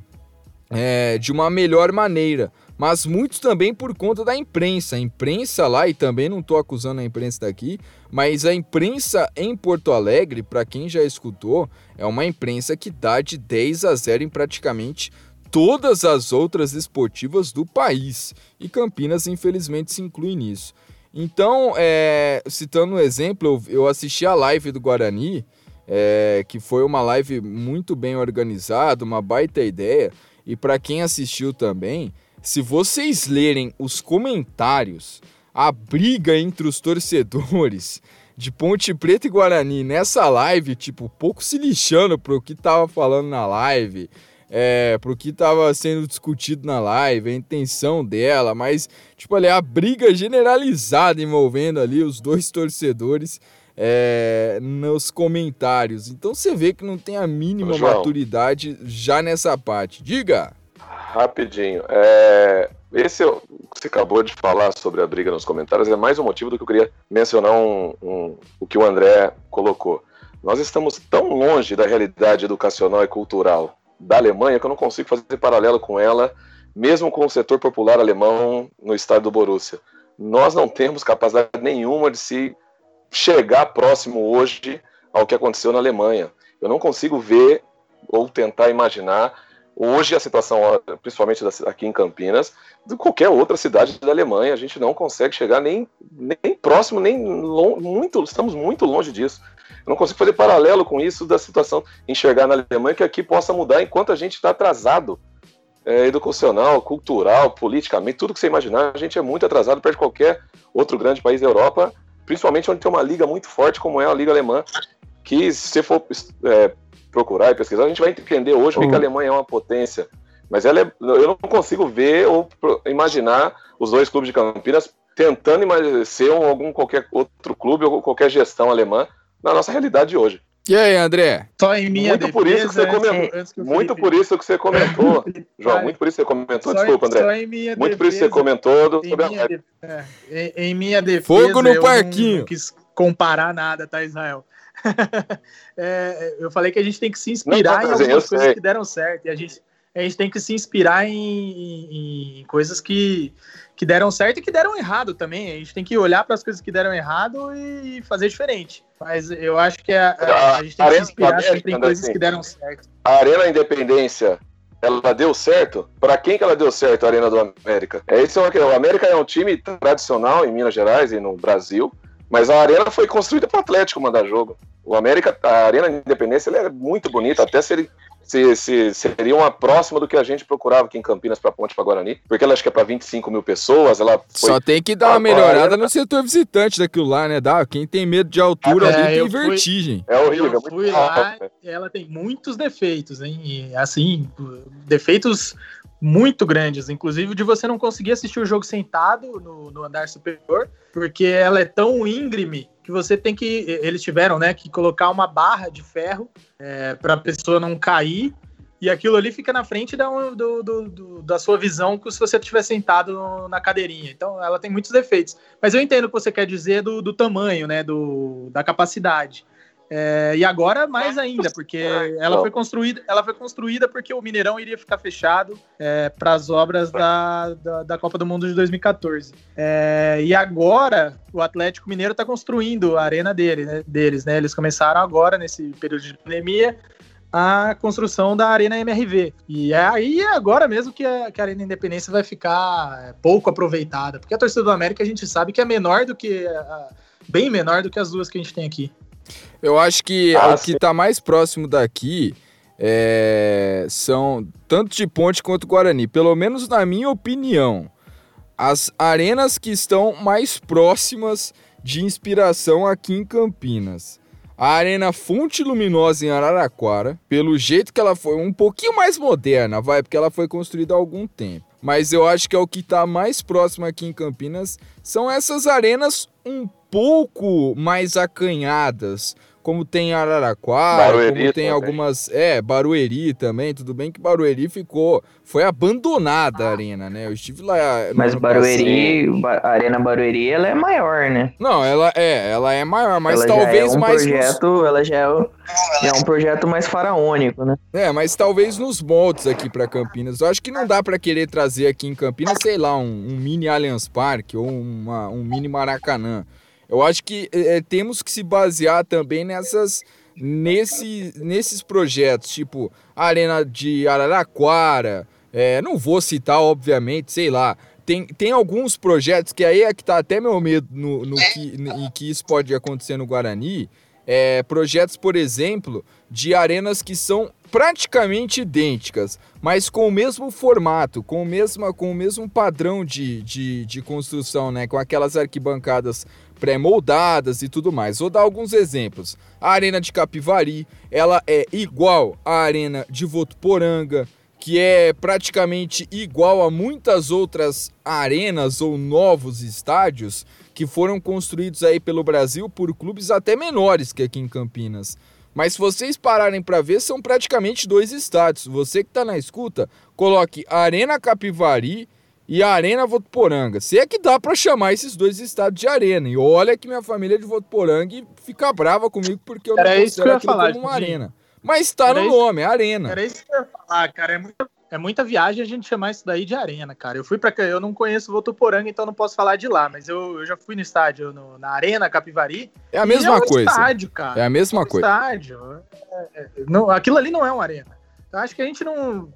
é, de uma melhor maneira. Mas muitos também por conta da imprensa. A imprensa lá, e também não estou acusando a imprensa daqui, mas a imprensa em Porto Alegre, para quem já escutou, é uma imprensa que dá de 10 a 0 em praticamente todas as outras esportivas do país. E Campinas, infelizmente, se inclui nisso. Então, é, citando um exemplo, eu assisti a live do Guarani, é, que foi uma live muito bem organizada, uma baita ideia. E para quem assistiu também, se vocês lerem os comentários, a briga entre os torcedores, de Ponte Preta e Guarani nessa live, tipo, pouco se lixando pro que tava falando na live, é, pro que tava sendo discutido na live, a intenção dela, mas, tipo, ali, a briga generalizada envolvendo ali os dois torcedores é, nos comentários. Então você vê que não tem a mínima João. maturidade já nessa parte. Diga! Rapidinho. É, esse que você acabou de falar sobre a briga nos comentários é mais um motivo do que eu queria mencionar um, um- o que o André colocou. Nós estamos tão longe da realidade educacional e cultural da Alemanha que eu não consigo fazer paralelo com ela, mesmo com o setor popular alemão no estado do Borussia. Nós não temos capacidade nenhuma de se chegar próximo hoje ao que aconteceu na Alemanha. Eu não consigo ver ou tentar imaginar hoje a situação, principalmente aqui em Campinas, de qualquer outra cidade da Alemanha. A gente não consegue chegar nem, nem próximo, nem lon- muito, estamos muito longe disso. Eu não consigo fazer paralelo com isso da situação, enxergar na Alemanha que aqui possa mudar enquanto a gente está atrasado. É, educacional, cultural, politicamente, tudo que você imaginar, a gente é muito atrasado perto de qualquer outro grande país da Europa, principalmente onde tem uma liga muito forte como é a Liga Alemã, que se você for é, procurar e pesquisar, a gente vai entender hoje porque que a Alemanha é uma potência. Mas ela é- eu não consigo ver ou imaginar os dois clubes de Campinas tentando ser um- algum qualquer outro clube ou qualquer gestão alemã na nossa realidade hoje. E aí, André? Só em minha Muito por isso que você comentou. antes Muito por isso que você comentou, João, muito por isso que você comentou, só em- desculpa, André. Só em minha Muito por isso que você comentou do- em a minha, de- é, em, em minha defesa, Fogo no eu parquinho. Não, quis comparar nada, tá, Israel? É, eu falei que a gente tem que se inspirar Não, em mas eu algumas coisas sei. que deram certo. E a gente, a gente tem que se inspirar em, em- em coisas que, que deram certo e que deram errado também. A gente tem que olhar para as coisas que deram errado e fazer diferente. Mas eu acho que a, a- a gente tem que se Arena inspirar sempre em coisas sim. que deram certo. A Arena Independência, ela deu certo? Para quem que ela deu certo, a Arena do América? É isso, o América é um time tradicional em Minas Gerais e no Brasil, mas a Arena foi construída para o Atlético mandar jogo. O América, a Arena Independência, ela é muito bonita, até se ele se, se- seria uma próxima do que a gente procurava aqui em Campinas para Ponte para Guarani, porque ela acho que é para 25 mil pessoas, ela foi Só tem que dar uma melhorada no setor visitante daquilo lá, né? Dá, quem tem medo de altura É, ali tem fui- vertigem. é horrível, Eu muito fui lá, alto, né? ela tem muitos defeitos, hein? E, assim, defeitos muito grandes, inclusive de você não conseguir assistir o jogo sentado no, no andar superior, porque ela é tão íngreme que você tem que. Eles tiveram, né, que colocar uma barra de ferro para a pessoa não cair. E aquilo ali fica na frente da, do- do- do- da sua visão que se você estiver sentado na cadeirinha. Então, ela tem muitos defeitos. Mas eu entendo o que você quer dizer do, do tamanho, né? Do, da capacidade. É, e agora mais ainda, porque ela foi construída, ela foi construída porque o Mineirão iria ficar fechado para as obras da, da, da Copa do Mundo de 2014. É, e agora o Atlético Mineiro está construindo a arena dele, né, deles, né? Eles começaram agora, nesse período de pandemia, a construção da Arena MRV. E é aí é agora mesmo que a, que a Arena Independência vai ficar é, pouco aproveitada, porque a torcida do América a gente sabe que é menor do que. a- bem menor do que as duas que a gente tem aqui. Eu acho que Ah, o que tá mais próximo daqui é, são tanto de Ponte quanto Guarani. Pelo menos na minha opinião, as arenas que estão mais próximas de inspiração aqui em Campinas. A Arena Fonte Luminosa em Araraquara, pelo jeito que ela foi, um pouquinho mais moderna, vai, porque ela foi construída há algum tempo. Mas eu acho que é o que está mais próximo aqui em Campinas são essas arenas um pouco mais acanhadas, como tem Araraquara, Barueri como tem também. algumas, é, Barueri também, tudo bem que Barueri ficou, foi abandonada a arena, né? Eu estive lá no Mas Barueri, Ba- a Arena Barueri, ela é maior, né? não, ela é, ela é maior, mas ela talvez já é um mais nos, projeto, ela já é, é um projeto mais faraônico, né? é, mas talvez nos moldes aqui pra Campinas. Eu acho que não dá pra querer trazer aqui em Campinas, sei lá, um, um mini Allianz Parque ou uma- um mini Maracanã. Eu acho que é, temos que se basear também nessas nesse, nesses projetos, tipo a Arena de Araraquara. é, não vou citar, obviamente, sei lá. Tem, tem alguns projetos que aí é que tá até meu medo no, no que, em que isso pode acontecer no Guarani. É, projetos, por exemplo, de arenas que são praticamente idênticas, mas com o mesmo formato, com o mesmo, com o mesmo padrão de, de, de construção, né? Com aquelas arquibancadas pré-moldadas e tudo mais. Vou dar alguns exemplos. A Arena de Capivari, ela é igual à Arena de Votuporanga, que é praticamente igual a muitas outras arenas ou novos estádios que foram construídos aí pelo Brasil por clubes até menores que aqui em Campinas. Mas se vocês pararem para ver, são praticamente dois estádios. Você que está na escuta, coloque Arena Capivari e a Arena Votuporanga. Se é que dá para chamar esses dois estádios de arena. E olha que minha família é de Votuporanga e fica brava comigo porque eu Era não aquilo falar, como uma Juninho. arena. Mas tá Era no isso- nome, arena. Era isso que eu ia falar, cara. É muita, é muita viagem a gente chamar isso daí de arena, cara. Eu fui para eu não conheço Votuporanga, então não posso falar de lá, mas eu, eu já fui no estádio, no- na Arena Capivari. É a mesma é um coisa. estádio, cara. É a mesma um coisa. estádio. É, é, não, aquilo ali não é uma arena. Eu acho que a gente não.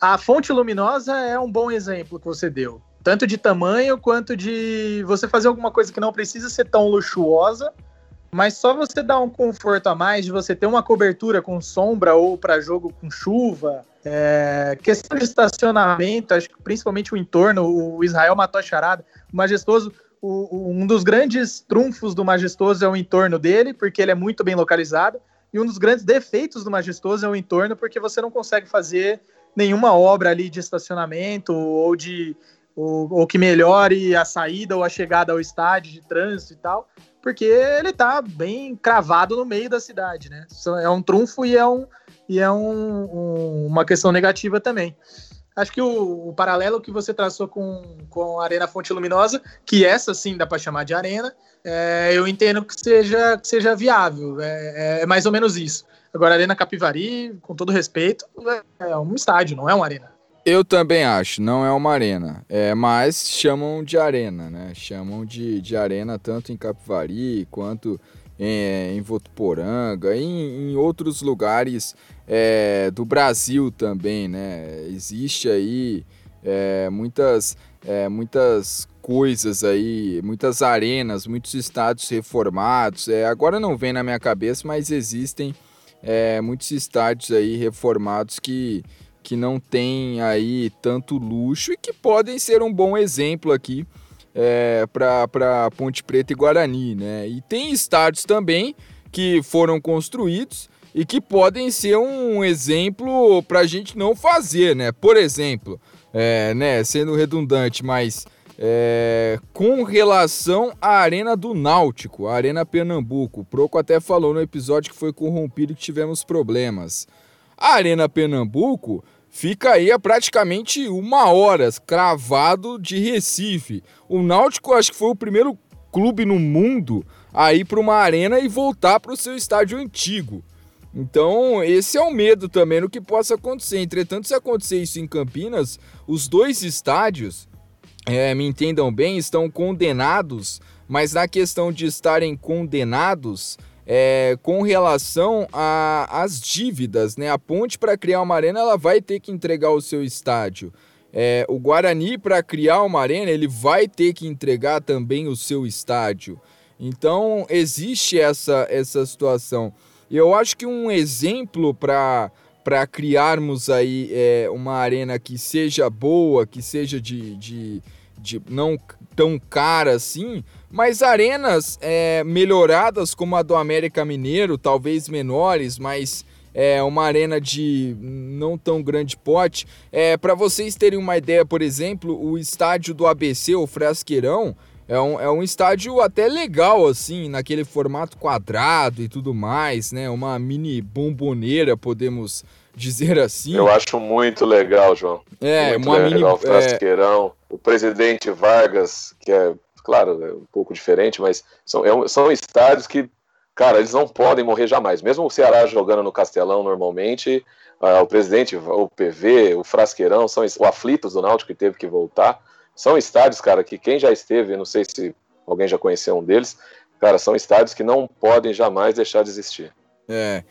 A fonte luminosa é um bom exemplo que você deu. Tanto de tamanho quanto de você fazer alguma coisa que não precisa ser tão luxuosa, mas só você dar um conforto a mais, de você ter uma cobertura com sombra ou para jogo com chuva. É, questão de estacionamento, acho que principalmente o entorno, o Israel matou a charada. O Majestoso, o- o- um dos grandes trunfos do Majestoso é o entorno dele, porque ele é muito bem localizado. E um dos grandes defeitos do Majestoso é o entorno, porque você não consegue fazer nenhuma obra ali de estacionamento ou de ou, ou que melhore a saída ou a chegada ao estádio de trânsito e tal, porque ele tá bem cravado no meio da cidade, né? É um trunfo e é, um, e é um- um- uma questão negativa também. Acho que o, o paralelo que você traçou com, com a Arena Fonte Luminosa, que essa sim dá para chamar de arena, é, eu entendo que seja, que seja viável. É, é mais ou menos isso. Agora, Arena Capivari, com todo respeito, é, é um estádio, não é uma arena. Eu também acho, não é uma arena. É, mas chamam de arena, né? Chamam de, de arena tanto em Capivari quanto em, em Votuporanga, em, em outros lugares é, do Brasil também, né? Existe aí é, muitas, é, muitas coisas aí, muitas arenas, muitos estádios reformados. É, agora não vem na minha cabeça, mas existem é, muitos estádios aí reformados que que não tem aí tanto luxo e que podem ser um bom exemplo aqui é, para Ponte Preta e Guarani, né? E tem estádios também que foram construídos e que podem ser um exemplo para a gente não fazer, né? Por exemplo, é, né, sendo redundante, mas é, com relação à Arena do Náutico, a Arena Pernambuco, o Proco até falou no episódio que foi corrompido que tivemos problemas. A Arena Pernambuco fica aí a praticamente uma hora cravado de Recife. O Náutico acho que foi o primeiro clube no mundo a ir para uma arena e voltar para o seu estádio antigo. Então, esse é o medo também no que possa acontecer. Entretanto, se acontecer isso em Campinas, os dois estádios, é, me entendam bem, estão condenados, mas na questão de estarem condenados, é, com relação às dívidas, né? A Ponte para criar uma arena, ela vai ter que entregar o seu estádio. É, o Guarani para criar uma arena, ele vai ter que entregar também o seu estádio. Então existe essa essa situação. Eu acho que um exemplo para para criarmos aí é, uma arena que seja boa, que seja de, de, de não tão cara assim, mas arenas é, melhoradas como a do América Mineiro, talvez menores, mas é uma arena de não tão grande pote. É, para vocês terem uma ideia, por exemplo, o estádio do ABC, o Frasqueirão, é um, é um estádio até legal, assim, naquele formato quadrado e tudo mais, né? Uma mini bomboneira, podemos dizer assim. Eu acho muito legal, João. É, muito uma legal, mini. o Frasqueirão, o presidente Vargas, que é, claro, é um pouco diferente, mas são, é um- são estádios que, cara, eles não podem morrer jamais. Mesmo o Ceará jogando no Castelão normalmente, ah, o presidente, o PV, o Frasqueirão, são o Aflitos do Náutico que teve que voltar. São estádios, cara, que quem já esteve, não sei se alguém já conheceu um deles, cara, são estádios que não podem jamais deixar de existir. É.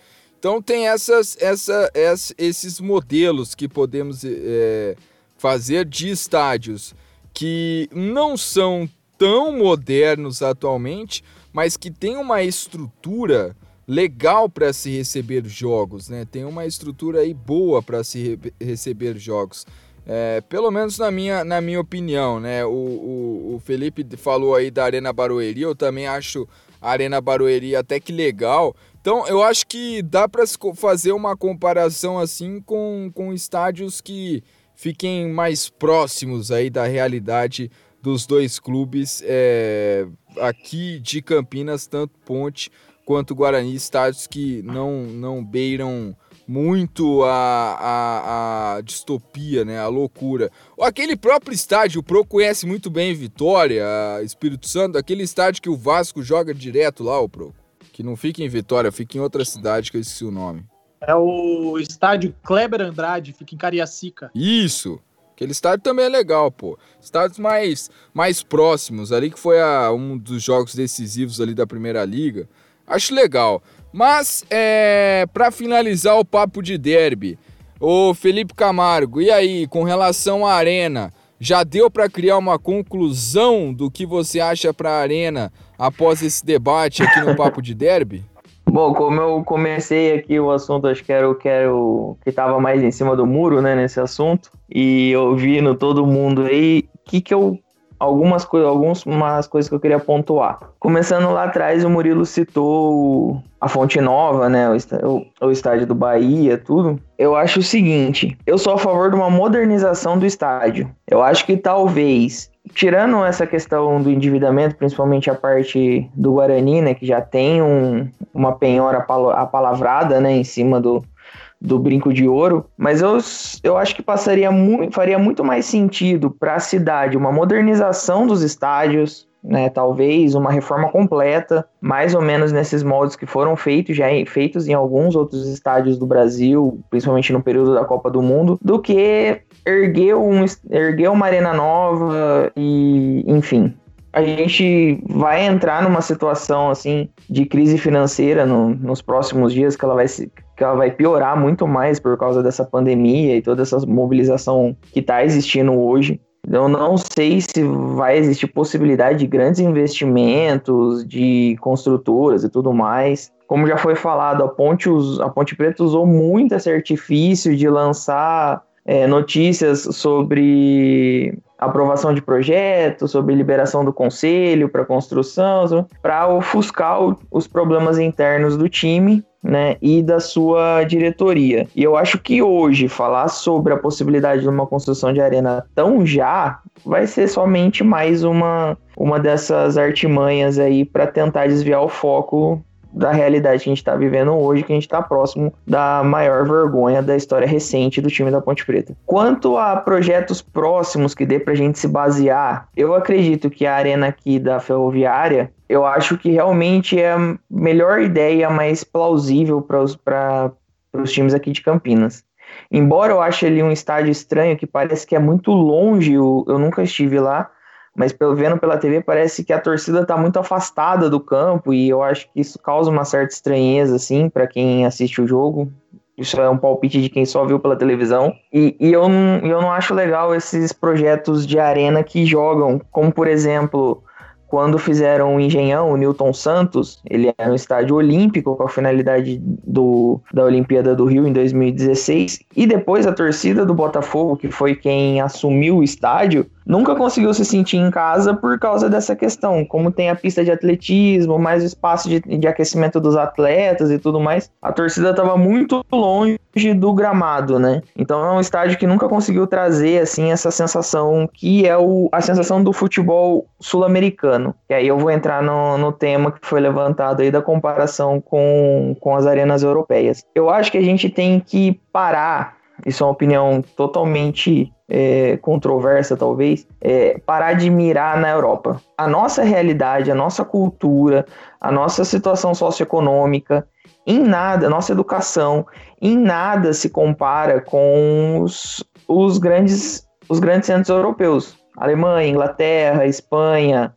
Então tem essas, essa, ess- esses modelos que podemos é, fazer de estádios que não são tão modernos atualmente, mas que tem uma estrutura legal para se receber jogos, né? Tem uma estrutura aí boa para se re- receber jogos. É, pelo menos na minha, na minha opinião, né? O, o, o, Felipe falou aí da Arena Barueri, eu também acho a Arena Barueri até que legal. Então eu acho que dá para fazer uma comparação assim com, com estádios que fiquem mais próximos aí da realidade dos dois clubes é, aqui de Campinas, tanto Ponte quanto Guarani, estádios que não, não beiram muito a, a, a, distopia, né? A loucura. Aquele próprio estádio, o Pro conhece muito bem Vitória, Espírito Santo, aquele estádio que o Vasco joga direto lá, o Pro. Que não fica em Vitória, fica em outra cidade que eu esqueci o nome. É o estádio Kleber Andrade, fica em Cariacica. Isso! Aquele estádio também é legal, pô. Estádios mais, mais próximos, ali que foi a, um dos jogos decisivos ali da Primeira Liga. Acho legal. Mas, é, para finalizar o papo de derby, o Felipe Camargo, e aí, com relação à Arena, já deu para criar uma conclusão do que você acha para a Arena após esse debate aqui no papo de derby? Bom, como eu comecei aqui o assunto, acho que era o que, era o, que tava mais em cima do muro, né, nesse assunto, e ouvindo todo mundo aí, o que que eu algumas coisas, algumas coisas que eu queria pontuar. Começando lá atrás, o Murilo citou a Fonte Nova, né, o, o, estádio do Bahia, tudo. Eu acho o seguinte, eu sou a favor de uma modernização do estádio. Eu acho que talvez tirando essa questão do endividamento, principalmente a parte do Guarani, né, que já tem um, uma penhora apalavrada, né, em cima do, do brinco de ouro, mas eu, eu acho que passaria muito, faria muito mais sentido para a cidade uma modernização dos estádios, né, talvez uma reforma completa, mais ou menos nesses moldes que foram feitos já feitos em alguns outros estádios do Brasil, principalmente no período da Copa do Mundo, do que erguer, um, erguer uma arena nova e, enfim, a gente vai entrar numa situação assim de crise financeira no, nos próximos dias que ela vai se, que ela vai piorar muito mais por causa dessa pandemia e toda essa mobilização que está existindo hoje. Eu não sei se vai existir possibilidade de grandes investimentos, de construtoras e tudo mais. Como já foi falado, a Ponte, a Ponte Preta usou muito esse artifício de lançar é, notícias sobre aprovação de projetos, sobre liberação do conselho para construção, para ofuscar os problemas internos do time né, e da sua diretoria. E eu acho que hoje falar sobre a possibilidade de uma construção de arena tão já vai ser somente mais uma, uma dessas artimanhas aí para tentar desviar o foco da realidade que a gente está vivendo hoje, que a gente está próximo da maior vergonha da história recente do time da Ponte Preta. Quanto a projetos próximos que dê para a gente se basear, eu acredito que a arena aqui da Ferroviária, eu acho que realmente é a melhor ideia, mais plausível para os times aqui de Campinas. Embora eu ache ali um estádio estranho que parece que é muito longe, eu, eu nunca estive lá, mas pelo vendo pela TV parece que a torcida está muito afastada do campo e eu acho que isso causa uma certa estranheza assim para quem assiste o jogo. Isso é um palpite de quem só viu pela televisão. E, e eu, não, eu não acho legal esses projetos de arena que jogam, como por exemplo quando fizeram o Engenhão, o Newton Santos, ele era um estádio olímpico com a finalidade do, da Olimpíada do Rio em 2016, e depois a torcida do Botafogo, que foi quem assumiu o estádio, nunca conseguiu se sentir em casa por causa dessa questão. Como tem a pista de atletismo, mais o espaço de, de aquecimento dos atletas e tudo mais, a torcida estava muito longe do gramado, né? Então é um estádio que nunca conseguiu trazer assim essa sensação que é o, a sensação do futebol sul-americano. E aí eu vou entrar no, no tema que foi levantado aí da comparação com, com as arenas europeias. Eu acho que a gente tem que parar isso é uma opinião totalmente é, controversa, talvez, é, parar de mirar na Europa. A nossa realidade, a nossa cultura, a nossa situação socioeconômica, em nada, a nossa educação, em nada se compara com os, os, grandes, os grandes centros europeus. Alemanha, Inglaterra, Espanha,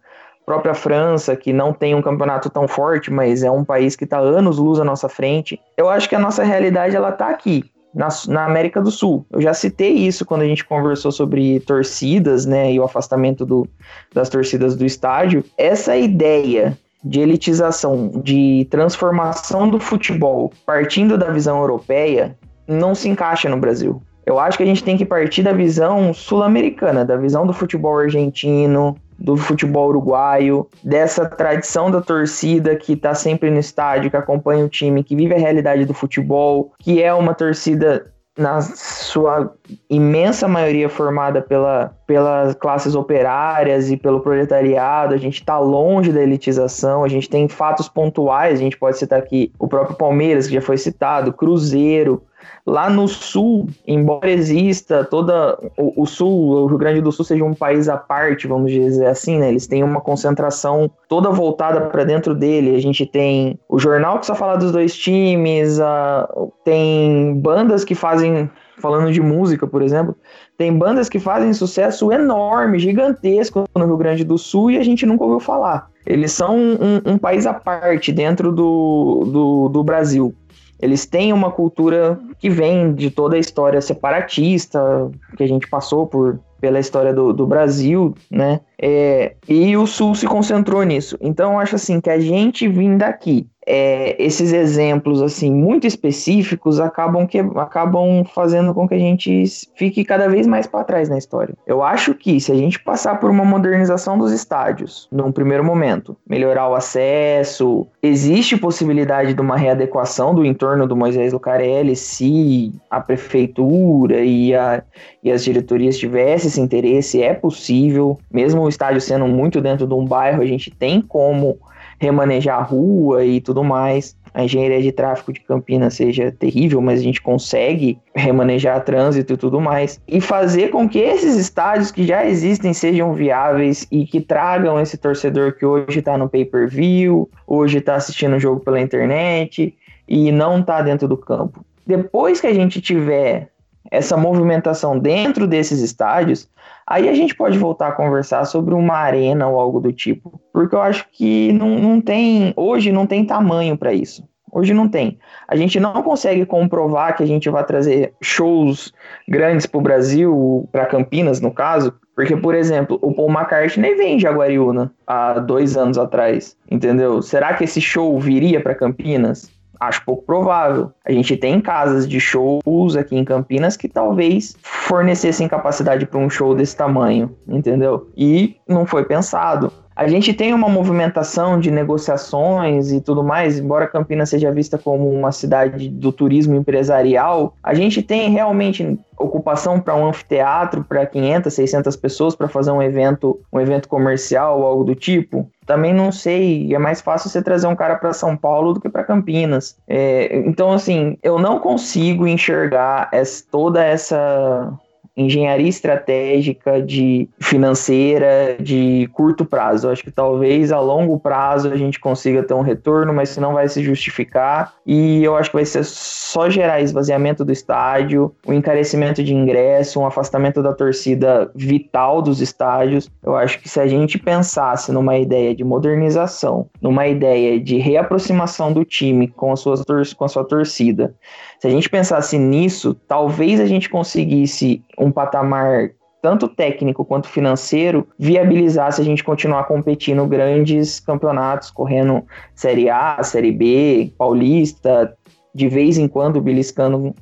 própria França, que não tem um campeonato tão forte, mas é um país que está anos luz à nossa frente. Eu acho que a nossa realidade ela está aqui na, na, América do Sul. Eu já citei isso quando a gente conversou sobre torcidas, né, e o afastamento do, das torcidas do estádio. Essa ideia de elitização, de transformação do futebol partindo da visão europeia, não se encaixa no Brasil. Eu acho que a gente tem que partir da visão sul-americana, da visão do futebol argentino, do futebol uruguaio, dessa tradição da torcida que está sempre no estádio, que acompanha o time, que vive a realidade do futebol, que é uma torcida na sua imensa maioria formada pela, pelas classes operárias e pelo proletariado, a gente está longe da elitização, a gente tem fatos pontuais, a gente pode citar aqui o próprio Palmeiras, que já foi citado, Cruzeiro, Lá no sul, embora exista toda o, o, sul, o Rio Grande do Sul seja um país à parte, vamos dizer assim, né? Eles têm uma concentração toda voltada para dentro dele. A gente tem o jornal que só fala dos dois times, uh, tem bandas que fazem falando de música, por exemplo, tem bandas que fazem sucesso enorme, gigantesco no Rio Grande do Sul e a gente nunca ouviu falar. Eles são um, um país à parte dentro do, do, do Brasil. Eles têm uma cultura que vem de toda a história separatista que a gente passou por pela história do, do Brasil, né? É, e o Sul se concentrou nisso. Então, acho assim que a gente vindo daqui é, esses exemplos assim muito específicos acabam que acabam fazendo com que a gente fique cada vez mais para trás na história. Eu acho que se a gente passar por uma modernização dos estádios, num primeiro momento, melhorar o acesso, existe possibilidade de uma readequação do entorno do Moisés Lucarelli se a prefeitura e, a, e as diretorias tivessem esse interesse, é possível, mesmo o estádio sendo muito dentro de um bairro, a gente tem como remanejar a rua e tudo mais. A engenharia de tráfego de Campinas seja terrível, mas a gente consegue remanejar trânsito e tudo mais. E fazer com que esses estádios que já existem sejam viáveis e que tragam esse torcedor que hoje está no pay-per-view, hoje está assistindo o jogo pela internet e não está dentro do campo. Depois que a gente tiver essa movimentação dentro desses estádios, aí a gente pode voltar a conversar sobre uma arena ou algo do tipo. Porque eu acho que não, não tem. Hoje não tem tamanho para isso. Hoje não tem. A gente não consegue comprovar que a gente vai trazer shows grandes para o Brasil, para Campinas, no caso, porque, por exemplo, o Paul McCartney vem em Jaguariúna há dois anos atrás, entendeu? Será que esse show viria para Campinas? Acho pouco provável. A gente tem casas de shows aqui em Campinas que talvez fornecessem capacidade para um show desse tamanho, entendeu? E não foi pensado. A gente tem uma movimentação de negociações e tudo mais, embora Campinas seja vista como uma cidade do turismo empresarial, a gente tem realmente ocupação para um anfiteatro para 500, 600 pessoas para fazer um evento, um evento comercial ou algo do tipo. Também não sei, é mais fácil você trazer um cara para São Paulo do que para Campinas. É, então, assim, eu não consigo enxergar essa, toda essa engenharia estratégica, de financeira, de curto prazo. Acho que talvez a longo prazo a gente consiga ter um retorno, mas se não vai se justificar. E eu acho que vai ser só gerar esvaziamento do estádio, o um encarecimento de ingresso, um afastamento da torcida vital dos estádios. Eu acho que se a gente pensasse numa ideia de modernização, numa ideia de reaproximação do time com a sua, com a sua torcida, se a gente pensasse nisso, talvez a gente conseguisse um patamar tanto técnico quanto financeiro, viabilizar se a gente continuar competindo grandes campeonatos, correndo Série A, Série B, Paulista, de vez em quando beliscando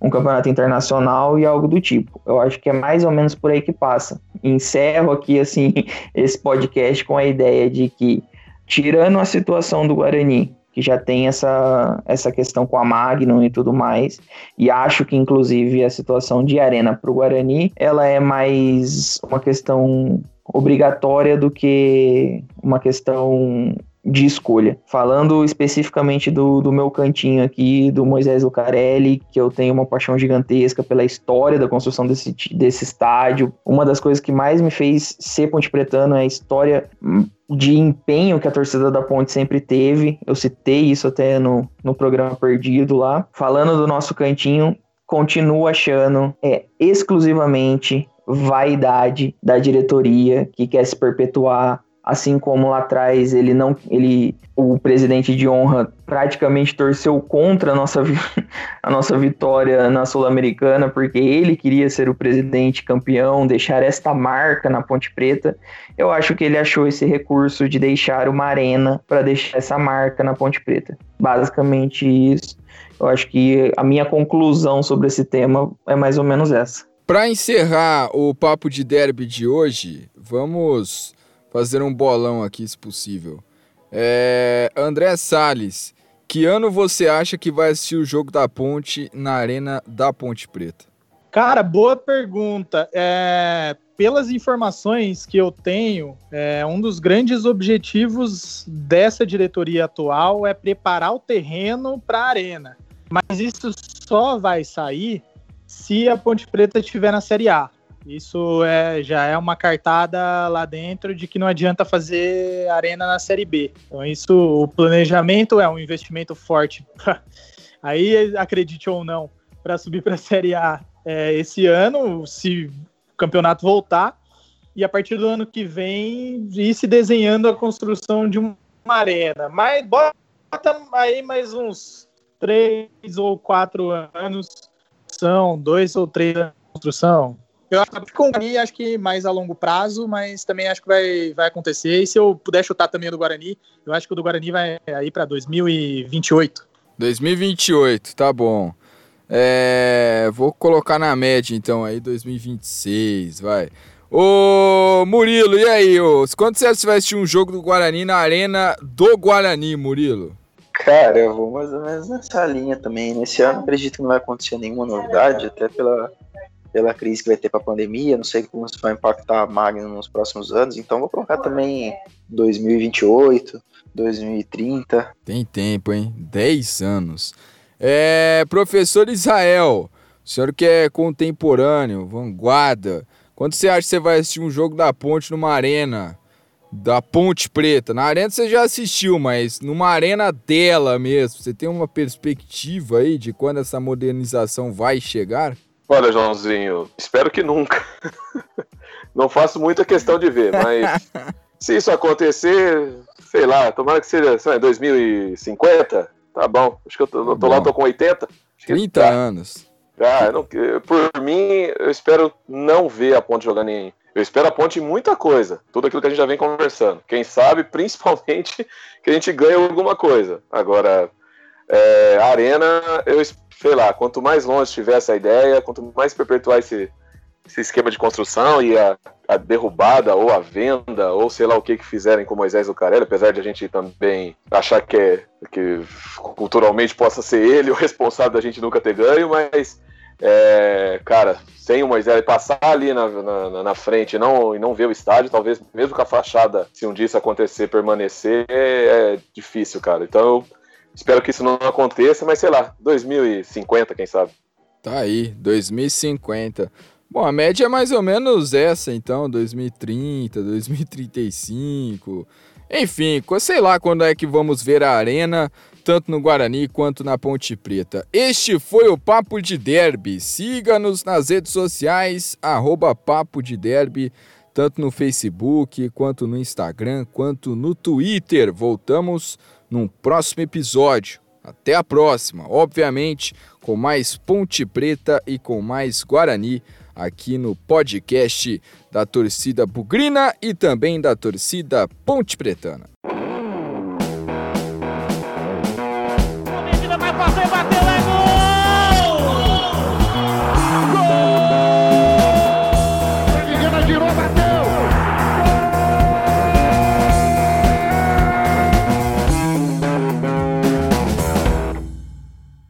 um campeonato internacional e algo do tipo. Eu acho que é mais ou menos por aí que passa. Encerro aqui assim esse podcast com a ideia de que tirando a situação do Guarani, que já tem essa, essa questão com a Magnum e tudo mais. E acho que, inclusive, a situação de arena para o Guarani, ela é mais uma questão obrigatória do que uma questão de escolha. Falando especificamente do, do meu cantinho aqui, do Moisés Lucarelli, que eu tenho uma paixão gigantesca pela história da construção desse, desse estádio. Uma das coisas que mais me fez ser Ponte Pretano é a história de empenho que a torcida da Ponte sempre teve. Eu citei isso até no, no programa Perdido lá. Falando do nosso cantinho, continuo achando é exclusivamente vaidade da diretoria que quer se perpetuar assim como lá atrás ele não ele o presidente de honra praticamente torceu contra a nossa, a nossa vitória na Sul-Americana, porque ele queria ser o presidente campeão, deixar esta marca na Ponte Preta. Eu acho que ele achou esse recurso de deixar uma arena para deixar essa marca na Ponte Preta. Basicamente isso. Eu acho que a minha conclusão sobre esse tema é mais ou menos essa. Para encerrar o papo de derby de hoje, vamos fazer um bolão aqui, se possível. É, André Sales, que ano você acha que vai assistir o jogo da Ponte na Arena da Ponte Preta? Cara, boa pergunta. É, pelas informações que eu tenho, é, um dos grandes objetivos dessa diretoria atual é preparar o terreno para a arena. Mas isso só vai sair se a Ponte Preta estiver na Série A. Isso é, já é uma cartada lá dentro de que não adianta fazer arena na Série B. Então, isso, o planejamento é um investimento forte. Aí, acredite ou não, para subir para a Série A é, esse ano, se o campeonato voltar, e a partir do ano que vem ir se desenhando a construção de uma arena. Mas bota aí mais uns três ou quatro anos, são dois ou três anos de construção, eu acho que com o Guarani, acho que mais a longo prazo, mas também acho que vai, vai acontecer. E se eu puder chutar também o do Guarani, eu acho que o do Guarani vai aí para 2028. 2028, tá bom. É, vou colocar na média então aí 2026, vai. Ô Murilo, e aí? Ô, quando você vai assistir um jogo do Guarani na arena do Guarani, Murilo? Cara, eu vou mais ou menos nessa linha também. Nesse ano acredito que não vai acontecer nenhuma novidade, até pela pela crise que vai ter para a pandemia, não sei como isso vai impactar a Magno nos próximos anos, então vou colocar também 2028, 2030. Tem tempo, hein? 10 anos. É, professor Israel, o senhor que é contemporâneo, vanguarda, quando você acha que você vai assistir um jogo da Ponte numa arena, da Ponte Preta? Na arena você já assistiu, mas numa arena dela mesmo, você tem uma perspectiva aí de quando essa modernização vai chegar? Olha, Joãozinho, espero que nunca. Não faço muita questão de ver, mas se isso acontecer, sei lá, tomara que seja sei lá, 2050, tá bom. Acho que eu tô, tô lá, tô com 80. 30 tá. anos. Ah, não, por mim, eu espero não ver a Ponte jogando em. Eu espero a Ponte em muita coisa. Tudo aquilo que a gente já vem conversando. Quem sabe, principalmente, que a gente ganhe alguma coisa. Agora, é, a Arena, eu sei lá, quanto mais longe estiver essa ideia, quanto mais perpetuar esse, esse esquema de construção e a, a, derrubada ou a venda ou sei lá o que que fizerem com Moisés Lucarelli, apesar de a gente também achar que, é, que culturalmente possa ser ele o responsável da gente nunca ter ganho, mas é, cara, sem o Moisés passar ali na, na, na, frente e não, e não ver o estádio, talvez mesmo com a fachada, se um dia isso acontecer, permanecer, é, é difícil, cara. Então eu Espero que isso não aconteça, mas sei lá, 2050, quem sabe. Tá aí, 2050. Bom, a média é mais ou menos essa, então, 2030, 2035. Enfim, sei lá quando é que vamos ver a arena, tanto no Guarani quanto na Ponte Preta. Este foi o Papo de Derby. Siga-nos nas redes sociais, arroba Papo de Derby, tanto no Facebook, quanto no Instagram, quanto no Twitter. Voltamos num próximo episódio. Até a próxima, obviamente, com mais Ponte Preta e com mais Guarani aqui no podcast da torcida Bugrina e também da torcida Ponte Pretana.